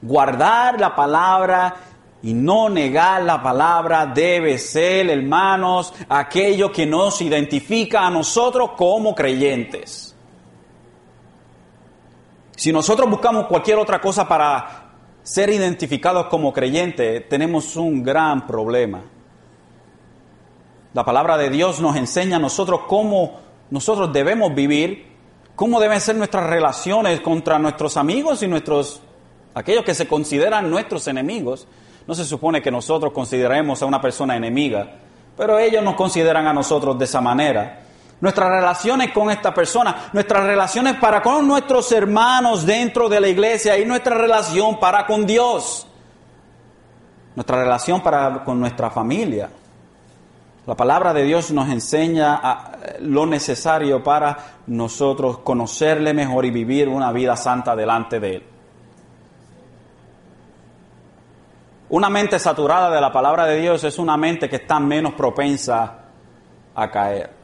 Guardar la palabra y no negar la palabra debe ser, hermanos, aquello que nos identifica a nosotros como creyentes. Si nosotros buscamos cualquier otra cosa para ser identificados como creyentes, tenemos un gran problema. La palabra de Dios nos enseña a nosotros cómo nosotros debemos vivir, cómo deben ser nuestras relaciones contra nuestros amigos y nuestros aquellos que se consideran nuestros enemigos. No se supone que nosotros consideremos a una persona enemiga, pero ellos nos consideran a nosotros de esa manera nuestras relaciones con esta persona, nuestras relaciones para con nuestros hermanos dentro de la iglesia y nuestra relación para con Dios, nuestra relación para con nuestra familia. La palabra de Dios nos enseña lo necesario para nosotros conocerle mejor y vivir una vida santa delante de Él. Una mente saturada de la palabra de Dios es una mente que está menos propensa a caer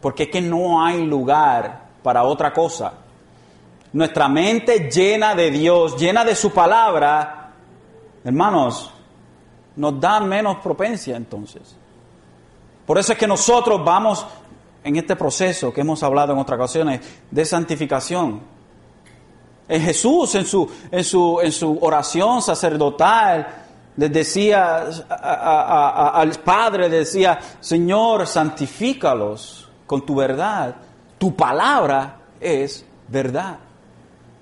porque es que no hay lugar para otra cosa. Nuestra mente llena de Dios, llena de su palabra, hermanos, nos da menos propensia entonces. Por eso es que nosotros vamos en este proceso que hemos hablado en otras ocasiones de santificación. En Jesús, en su, en su, en su oración sacerdotal, les decía al Padre, decía, Señor, santifícalos con tu verdad. Tu palabra es verdad.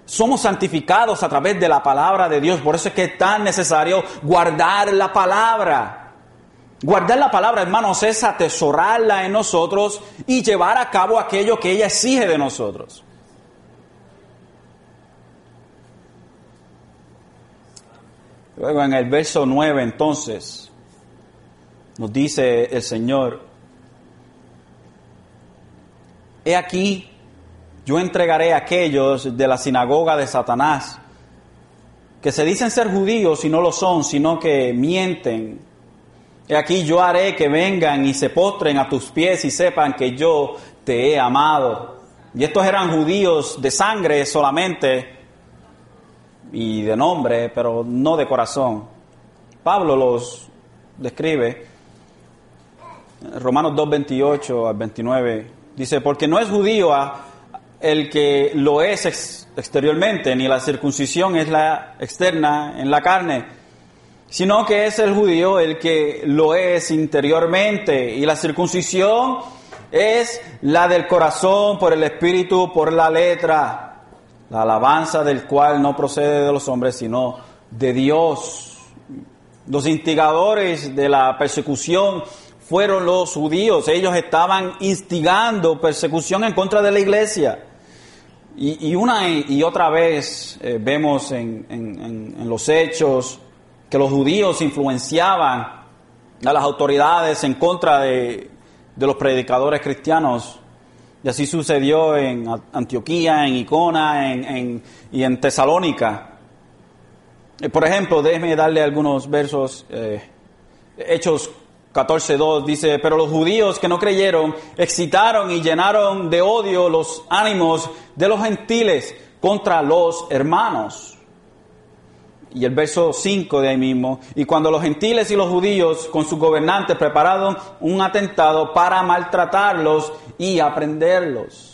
Somos santificados a través de la palabra de Dios. Por eso es que es tan necesario guardar la palabra. Guardar la palabra, hermanos, es atesorarla en nosotros y llevar a cabo aquello que ella exige de nosotros. Luego en el verso 9 entonces nos dice el Señor, he aquí, yo entregaré a aquellos de la sinagoga de Satanás, que se dicen ser judíos y no lo son, sino que mienten. He aquí yo haré que vengan y se postren a tus pies y sepan que yo te he amado. Y estos eran judíos de sangre solamente y de nombre, pero no de corazón. Pablo los describe. Romanos 2, 28 al 29 dice, porque no es judío el que lo es exteriormente, ni la circuncisión es la externa en la carne, sino que es el judío el que lo es interiormente, y la circuncisión es la del corazón por el espíritu, por la letra, la alabanza del cual no procede de los hombres, sino de Dios. Los instigadores de la persecución fueron los judíos, ellos estaban instigando persecución en contra de la iglesia. Y, una y otra vez eh, vemos en, los hechos que los judíos influenciaban a las autoridades en contra de, los predicadores cristianos. Y así sucedió en Antioquía, en Icona en, y en Tesalónica. Eh, por ejemplo, déjeme darle algunos versos, eh, Hechos 14.2 dice, pero los judíos que no creyeron excitaron y llenaron de odio los ánimos de los gentiles contra los hermanos. Y el verso 5 de ahí mismo, y cuando los gentiles y los judíos con sus gobernantes prepararon un atentado para maltratarlos y aprenderlos.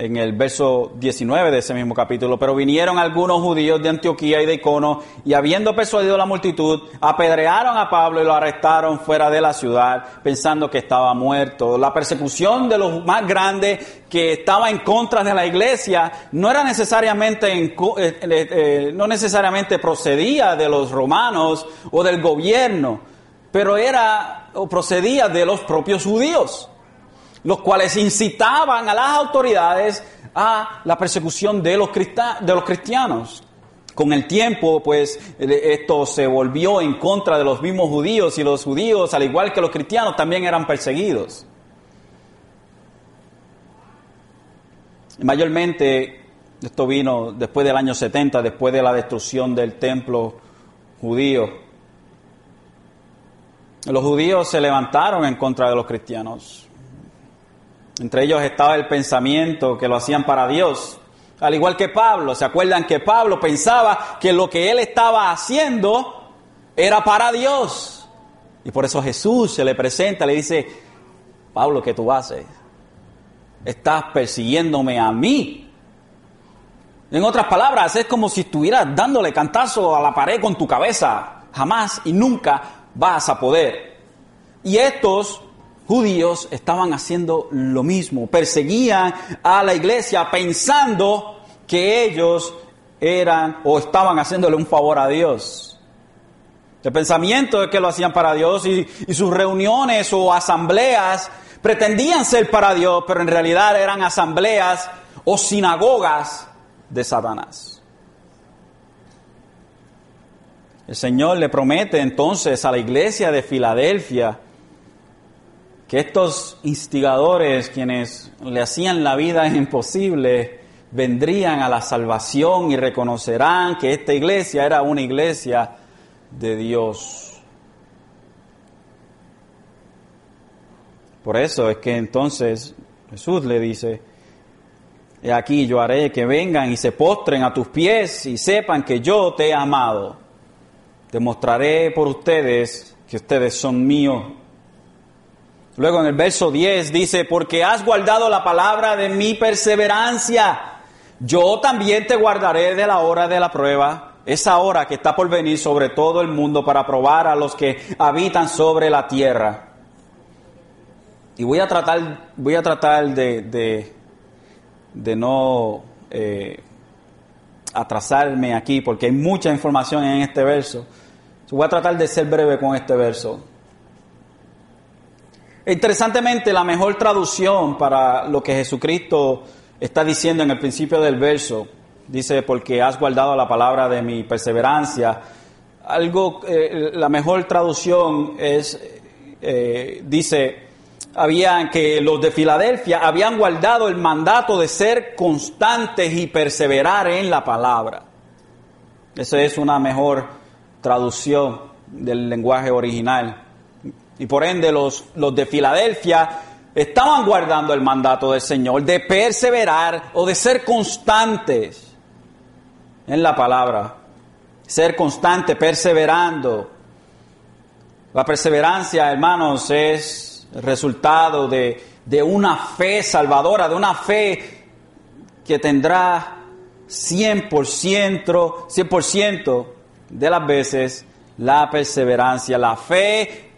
En el verso 19 de ese mismo capítulo, pero vinieron algunos judíos de Antioquía y de Icono y habiendo persuadido a la multitud, apedrearon a Pablo y lo arrestaron fuera de la ciudad pensando que estaba muerto. La persecución de los más grandes que estaba en contra de la iglesia no era necesariamente, eh, eh, eh, no necesariamente procedía de los romanos o del gobierno, pero era o procedía de los propios judíos los cuales incitaban a las autoridades a la persecución de los, de los cristianos. Con el tiempo, pues, esto se volvió en contra de los mismos judíos y los judíos, al igual que los cristianos, también eran perseguidos. Mayormente, esto vino después del año 70, después de la destrucción del templo judío. Los judíos se levantaron en contra de los cristianos. Entre ellos estaba el pensamiento que lo hacían para Dios. Al igual que Pablo, ¿se acuerdan que Pablo pensaba que lo que él estaba haciendo era para Dios? Y por eso Jesús se le presenta, le dice, Pablo, ¿qué tú haces? Estás persiguiéndome a mí. En otras palabras, es como si estuvieras dándole cantazo a la pared con tu cabeza. Jamás y nunca vas a poder. Y estos judíos estaban haciendo lo mismo, perseguían a la iglesia pensando que ellos eran o estaban haciéndole un favor a Dios. El pensamiento de que lo hacían para Dios y, y sus reuniones o asambleas pretendían ser para Dios, pero en realidad eran asambleas o sinagogas de Satanás. El Señor le promete entonces a la iglesia de Filadelfia que estos instigadores, quienes le hacían la vida *laughs* imposible, vendrían a la salvación y reconocerán que esta iglesia era una iglesia de Dios. Por eso es que entonces Jesús le dice, He aquí yo haré que vengan y se postren a tus pies y sepan que yo te he amado. Demostraré por ustedes que ustedes son míos Luego en el verso 10 dice, porque has guardado la palabra de mi perseverancia, yo también te guardaré de la hora de la prueba, esa hora que está por venir sobre todo el mundo para probar a los que habitan sobre la tierra. Y voy a tratar, voy a tratar de, de, no eh, atrasarme aquí porque hay mucha información en este verso. Voy a tratar de ser breve con este verso. Interesantemente, la mejor traducción para lo que Jesucristo está diciendo en el principio del verso, dice, porque has guardado la palabra de mi perseverancia. Algo, eh, la mejor traducción es, eh, dice, habían que los de Filadelfia habían guardado el mandato de ser constantes y perseverar en la palabra. Esa es una mejor traducción del lenguaje original. Y por ende los, los de Filadelfia estaban guardando el mandato del Señor de perseverar o de ser constantes en la palabra. Ser constante, perseverando. La perseverancia, hermanos, es resultado de, de una fe salvadora, de una fe que tendrá 100%, 100% de las veces la perseverancia. La fe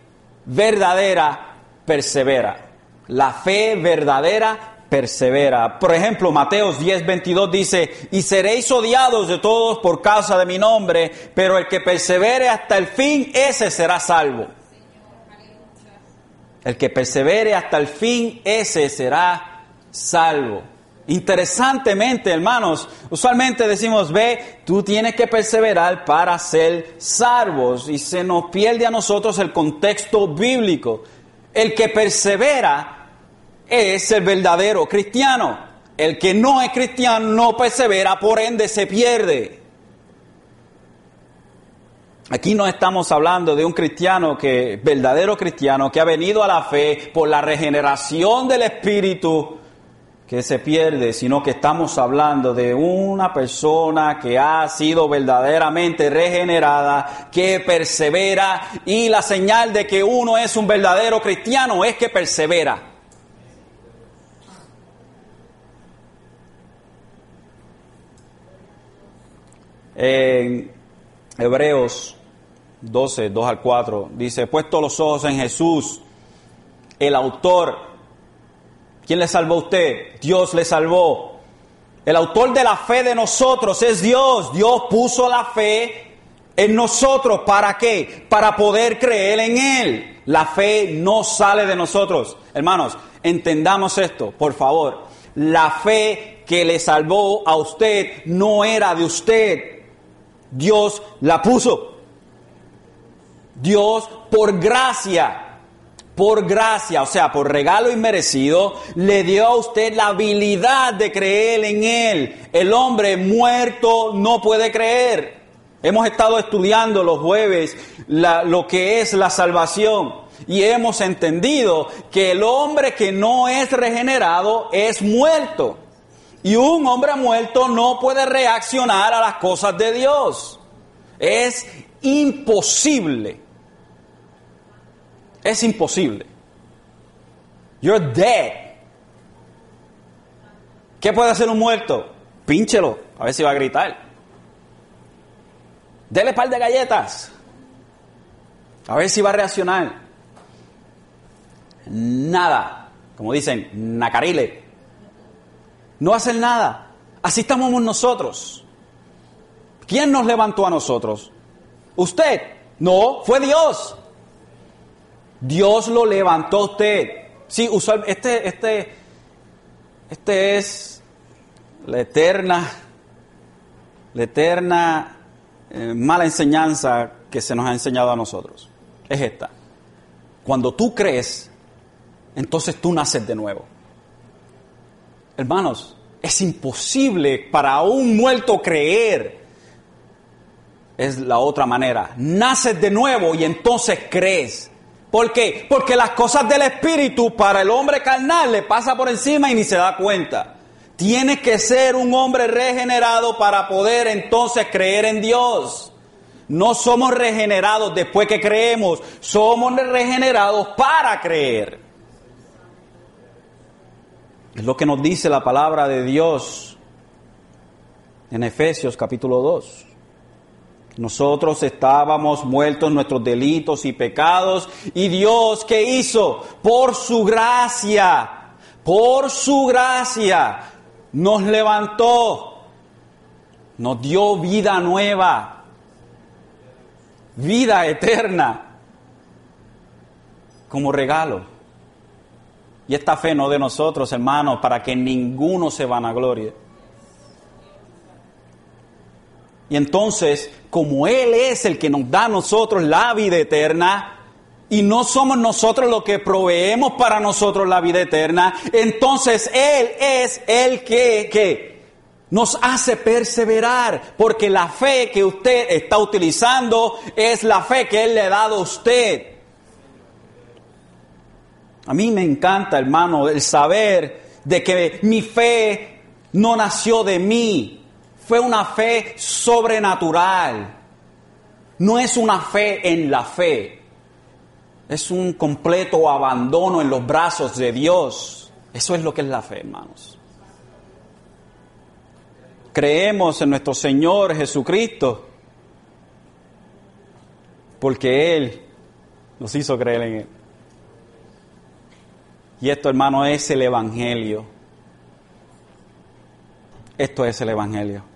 verdadera persevera. La fe verdadera persevera. Por ejemplo, Mateos 10, 22 dice, y seréis odiados de todos por causa de mi nombre, pero el que persevere hasta el fin, ese será salvo. El que persevere hasta el fin, ese será salvo. Interesantemente, hermanos, usualmente decimos, ve, tú tienes que perseverar para ser salvos y se nos pierde a nosotros el contexto bíblico. El que persevera es el verdadero cristiano. El que no es cristiano no persevera, por ende se pierde. Aquí no estamos hablando de un cristiano que, verdadero cristiano, que ha venido a la fe por la regeneración del Espíritu, que se pierde, sino que estamos hablando de una persona que ha sido verdaderamente regenerada, que persevera y la señal de que uno es un verdadero cristiano es que persevera. En Hebreos 12, 2 al 4, dice, puesto los ojos en Jesús, el autor ¿Quién le salvó a usted? Dios le salvó. El autor de la fe de nosotros es Dios. Dios puso la fe en nosotros. ¿Para qué? Para poder creer en Él. La fe no sale de nosotros. Hermanos, entendamos esto, por favor. La fe que le salvó a usted no era de usted. Dios la puso. Dios por gracia por gracia, o sea, por regalo inmerecido, le dio a usted la habilidad de creer en Él. El hombre muerto no puede creer. Hemos estado estudiando los jueves lo que es la salvación y hemos entendido que el hombre que no es regenerado es muerto. Y un hombre muerto no puede reaccionar a las cosas de Dios. Es imposible es imposible. You're dead. ¿Qué puede hacer un muerto? Pínchelo, a ver si va a gritar. Dele par de galletas. A ver si va a reaccionar. Nada. Como dicen, nacarile. No hacen nada. Así estamos nosotros. ¿Quién nos levantó a nosotros? ¿Usted? No, fue Dios. Dios lo levantó a usted. Sí, usual, este, este, este es la eterna, la eterna eh, mala enseñanza que se nos ha enseñado a nosotros. Es esta. Cuando tú crees, entonces tú naces de nuevo. Hermanos, es imposible para un muerto creer. Es la otra manera. Naces de nuevo y entonces crees. ¿Por qué? Porque las cosas del Espíritu para el hombre carnal le pasa por encima y ni se da cuenta. Tiene que ser un hombre regenerado para poder entonces creer en Dios. No somos regenerados después que creemos, somos regenerados para creer. Es lo que nos dice la palabra de Dios en Efesios capítulo 2. Nosotros estábamos muertos en nuestros delitos y pecados y Dios ¿qué hizo? Por su gracia, por su gracia nos levantó, nos dio vida nueva, vida eterna como regalo. Y esta fe no de nosotros, hermanos, para que ninguno se vanaglorie. Y entonces, como Él es el que nos da a nosotros la vida eterna, y no somos nosotros los que proveemos para nosotros la vida eterna, entonces Él es el que, que nos hace perseverar, porque la fe que usted está utilizando es la fe que Él le ha dado a usted. A mí me encanta, hermano, el saber de que mi fe no nació de mí, fue una fe sobrenatural. No es una fe en la fe, es un completo abandono en los brazos de Dios. Eso es lo que es la fe, hermanos. Creemos en nuestro Señor Jesucristo porque Él nos hizo creer en Él. Y esto, hermano, es el Evangelio. Esto es el Evangelio.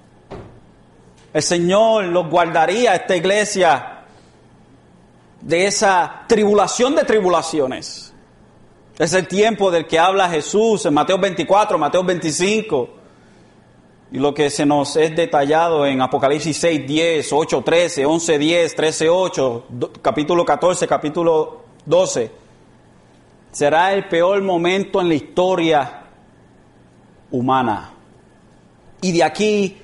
El Señor los guardaría, esta iglesia, de esa tribulación de tribulaciones. Es el tiempo del que habla Jesús en Mateo 24, Mateo 25. Y lo que se nos es detallado en Apocalipsis 6, 10, 8, 13, 11, 10, 13, 8, capítulo 14, capítulo 12 será el peor momento en la historia humana. Y de aquí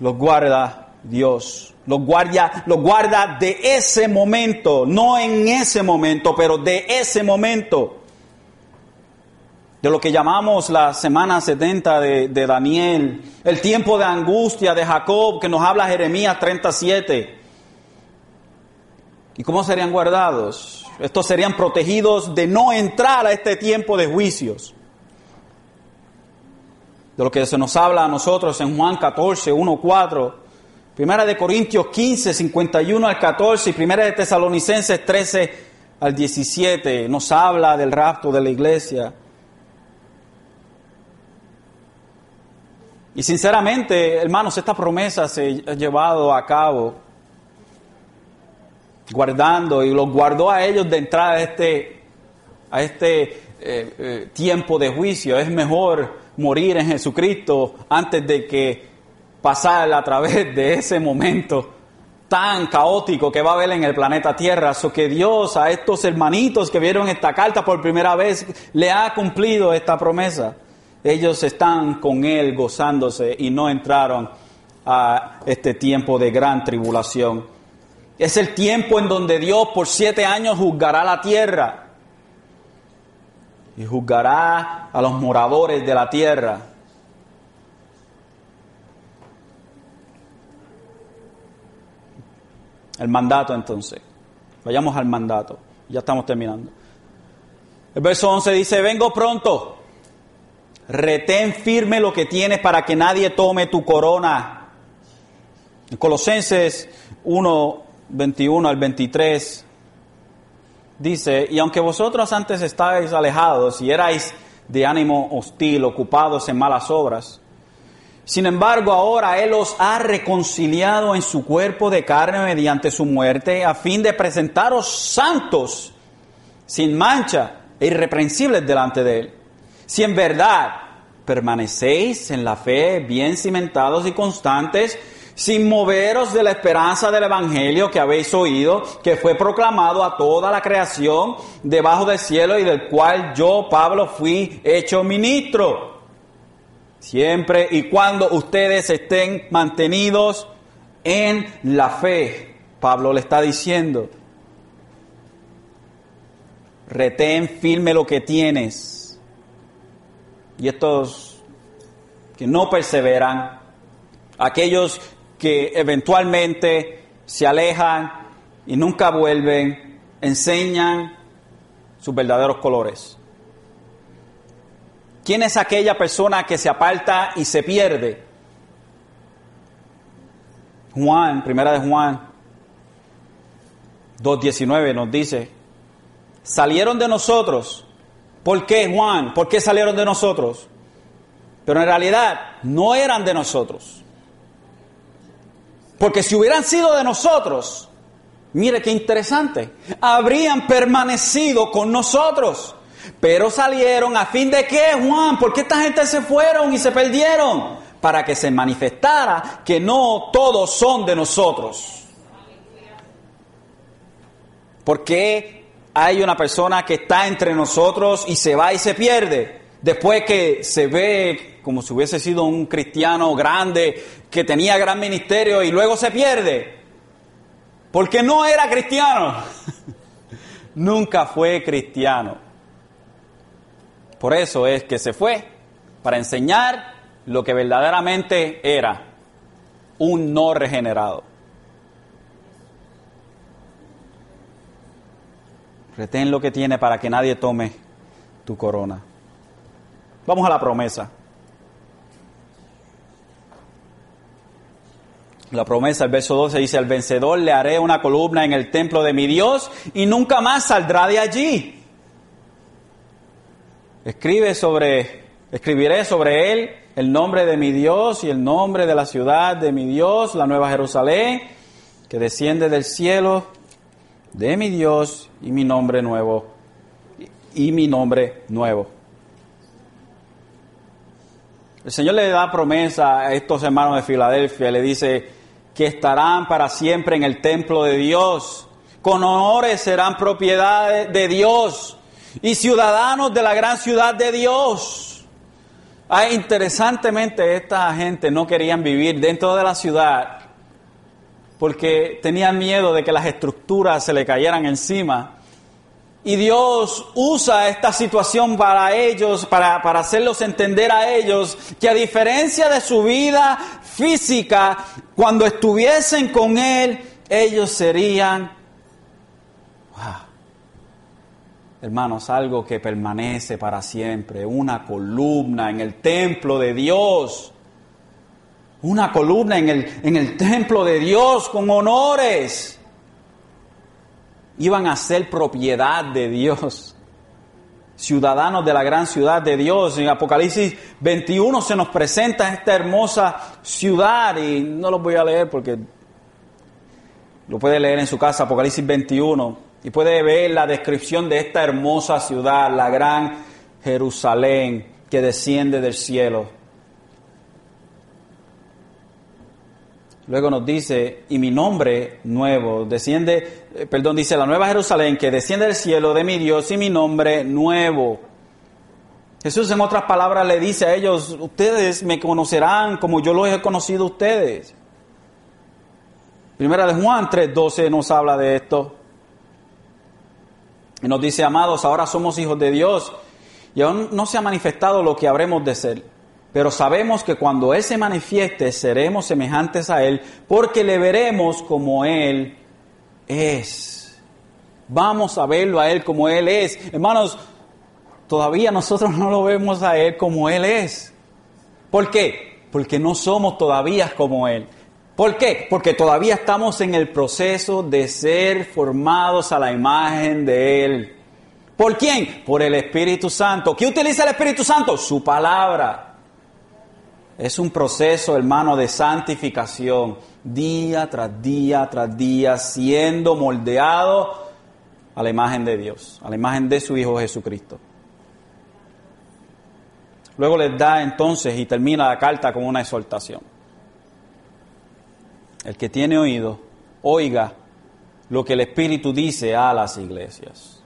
los guarda Dios. Los guarda, los guarda de ese momento, no en ese momento, pero de ese momento. De lo que llamamos la semana 70 de, de Daniel, el tiempo de angustia de Jacob que nos habla Jeremías 37. ¿Y cómo serían guardados? Estos serían protegidos de no entrar a este tiempo de juicios. De lo que se nos habla a nosotros en Juan 14, 1, 4. Primera de Corintios 15, 51 al 14 y Primera de Tesalonicenses 13 al 17 nos habla del rapto de la iglesia. Y sinceramente, hermanos, esta promesa se ha llevado a cabo guardando y los guardó a ellos de entrar a este, a este eh, eh, tiempo de juicio. Es mejor morir en Jesucristo antes de que pasar a través de ese momento tan caótico que va a haber en el planeta Tierra. So que Dios a estos hermanitos que vieron esta carta por primera vez le ha cumplido esta promesa. Ellos están con Él gozándose y no entraron a este tiempo de gran tribulación. Es el tiempo en donde Dios por siete años juzgará la tierra y juzgará a los moradores de la tierra. El mandato entonces. Vayamos al mandato. Ya estamos terminando. El verso 11 dice, vengo pronto. Retén firme lo que tienes para que nadie tome tu corona. En Colosenses 1, 21 al 23, dice, y aunque vosotros antes estáis alejados y erais de ánimo hostil, ocupados en malas obras, sin embargo ahora Él os ha reconciliado en su cuerpo de carne mediante su muerte, a fin de presentaros santos, sin mancha e irreprensibles delante de Él. Si en verdad permanecéis en la fe, bien cimentados y constantes, sin moveros de la esperanza del Evangelio que habéis oído, que fue proclamado a toda la creación debajo del cielo y del cual yo, Pablo, fui hecho ministro. Siempre y cuando ustedes estén mantenidos en la fe, Pablo le está diciendo, retén firme lo que tienes. Y estos que no perseveran, aquellos que eventualmente se alejan y nunca vuelven, enseñan sus verdaderos colores. ¿Quién es aquella persona que se aparta y se pierde? Juan, primera de Juan 2.19 nos dice, salieron de nosotros. ¿Por qué, Juan? ¿Por qué salieron de nosotros? Pero en realidad no eran de nosotros. Porque si hubieran sido de nosotros, mire qué interesante, habrían permanecido con nosotros. Pero salieron a fin de qué, Juan? ¿Por qué esta gente se fueron y se perdieron? Para que se manifestara que no todos son de nosotros. Porque hay una persona que está entre nosotros y se va y se pierde. Después que se ve como si hubiese sido un cristiano grande, que tenía gran ministerio y luego se pierde. Porque no era cristiano. *laughs* Nunca fue cristiano. Por eso es que se fue, para enseñar lo que verdaderamente era un no regenerado. Retén lo que tiene para que nadie tome tu corona. Vamos a la promesa. La promesa, el verso 12 dice, al vencedor le haré una columna en el templo de mi Dios y nunca más saldrá de allí. Escribe sobre, escribiré sobre él el nombre de mi Dios y el nombre de la ciudad de mi Dios, la nueva Jerusalén, que desciende del cielo de mi Dios y mi nombre nuevo, y mi nombre nuevo. El Señor le da promesa a estos hermanos de Filadelfia, le dice que estarán para siempre en el templo de Dios, con honores serán propiedad de Dios y ciudadanos de la gran ciudad de Dios. Ah, interesantemente, esta gente no querían vivir dentro de la ciudad, porque tenían miedo de que las estructuras se le cayeran encima. Y Dios usa esta situación para ellos, para, para, hacerlos entender a ellos que a diferencia de su vida física, cuando estuviesen con Él, ellos serían, hermanos, algo que permanece para siempre, una columna en el templo de Dios una columna en el, en el templo de Dios con honores. Iban a ser propiedad de Dios, ciudadanos de la gran ciudad de Dios. En Apocalipsis 21 se nos presenta esta hermosa ciudad y no lo voy a leer porque lo puede leer en su casa, Apocalipsis 21, y puede ver la descripción de esta hermosa ciudad, la gran Jerusalén que desciende del cielo. Luego nos dice, y mi nombre nuevo, desciende, eh, perdón, dice la nueva Jerusalén que desciende del cielo de mi Dios y mi nombre nuevo. Jesús en otras palabras le dice a ellos, ustedes me conocerán como yo los he conocido a ustedes. Primera de Juan 3:12 nos habla de esto. Y nos dice, amados, ahora somos hijos de Dios y aún no se ha manifestado lo que habremos de ser pero sabemos que cuando Él se manifieste seremos semejantes a Él, porque le veremos como Él es. Vamos a verlo a Él como Él es. Hermanos, todavía nosotros no lo vemos a Él como Él es. ¿Por qué? Porque no somos todavía como Él. ¿Por qué? Porque todavía estamos en el proceso de ser formados a la imagen de Él. ¿Por quién? Por el Espíritu Santo. ¿Qué utiliza el Espíritu Santo? Su palabra. Es un proceso, hermano, de santificación, día tras día tras día, siendo moldeado a la imagen de Dios, a la imagen de su Hijo Jesucristo. Luego les da entonces y termina la carta con una exhortación. El que tiene oído, oiga lo que el Espíritu dice a las iglesias.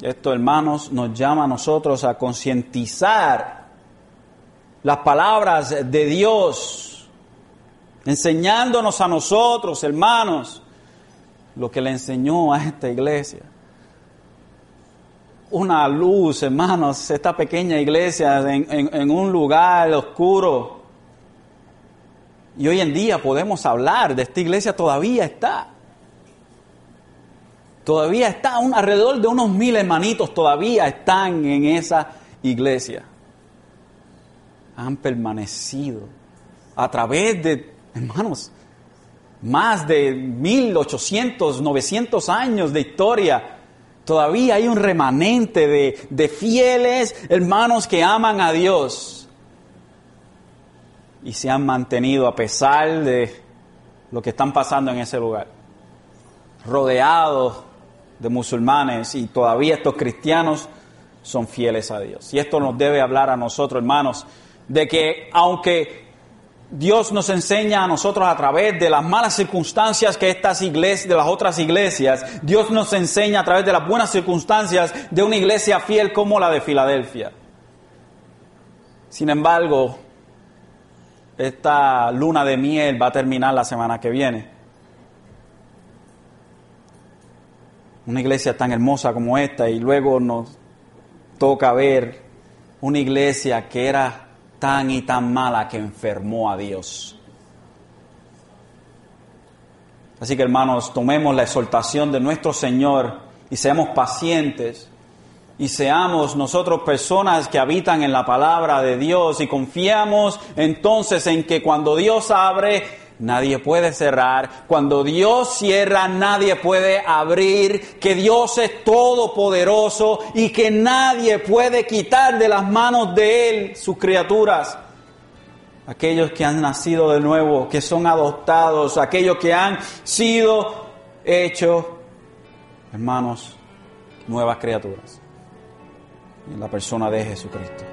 Esto, hermanos, nos llama a nosotros a concientizar las palabras de Dios, enseñándonos a nosotros, hermanos, lo que le enseñó a esta iglesia. Una luz, hermanos, esta pequeña iglesia en, un lugar oscuro. Y hoy en día podemos hablar de esta iglesia, todavía está. Todavía está, alrededor de unos mil hermanitos todavía están en esa iglesia han permanecido a través de, hermanos, más de 1800, 900 años de historia. Todavía hay un remanente de, de fieles hermanos que aman a Dios y se han mantenido a pesar de lo que están pasando en ese lugar, rodeados de musulmanes y todavía estos cristianos son fieles a Dios. Y esto nos debe hablar a nosotros, hermanos, de que aunque Dios nos enseña a nosotros a través de las malas circunstancias que estas iglesias, de las otras iglesias, Dios nos enseña a través de las buenas circunstancias de una iglesia fiel como la de Filadelfia. Sin embargo, esta luna de miel va a terminar la semana que viene. Una iglesia tan hermosa como esta y luego nos toca ver una iglesia que era tan y tan mala que enfermó a Dios. Así que hermanos, tomemos la exhortación de nuestro Señor y seamos pacientes y seamos nosotros personas que habitan en la palabra de Dios y confiamos entonces en que cuando Dios abre, nadie puede cerrar. Cuando Dios cierra, nadie puede abrir. Que Dios es todopoderoso y que nadie puede quitar de las manos de Él sus criaturas. Aquellos que han nacido de nuevo, que son adoptados, aquellos que han sido hechos, hermanos, nuevas criaturas. En la persona de Jesucristo.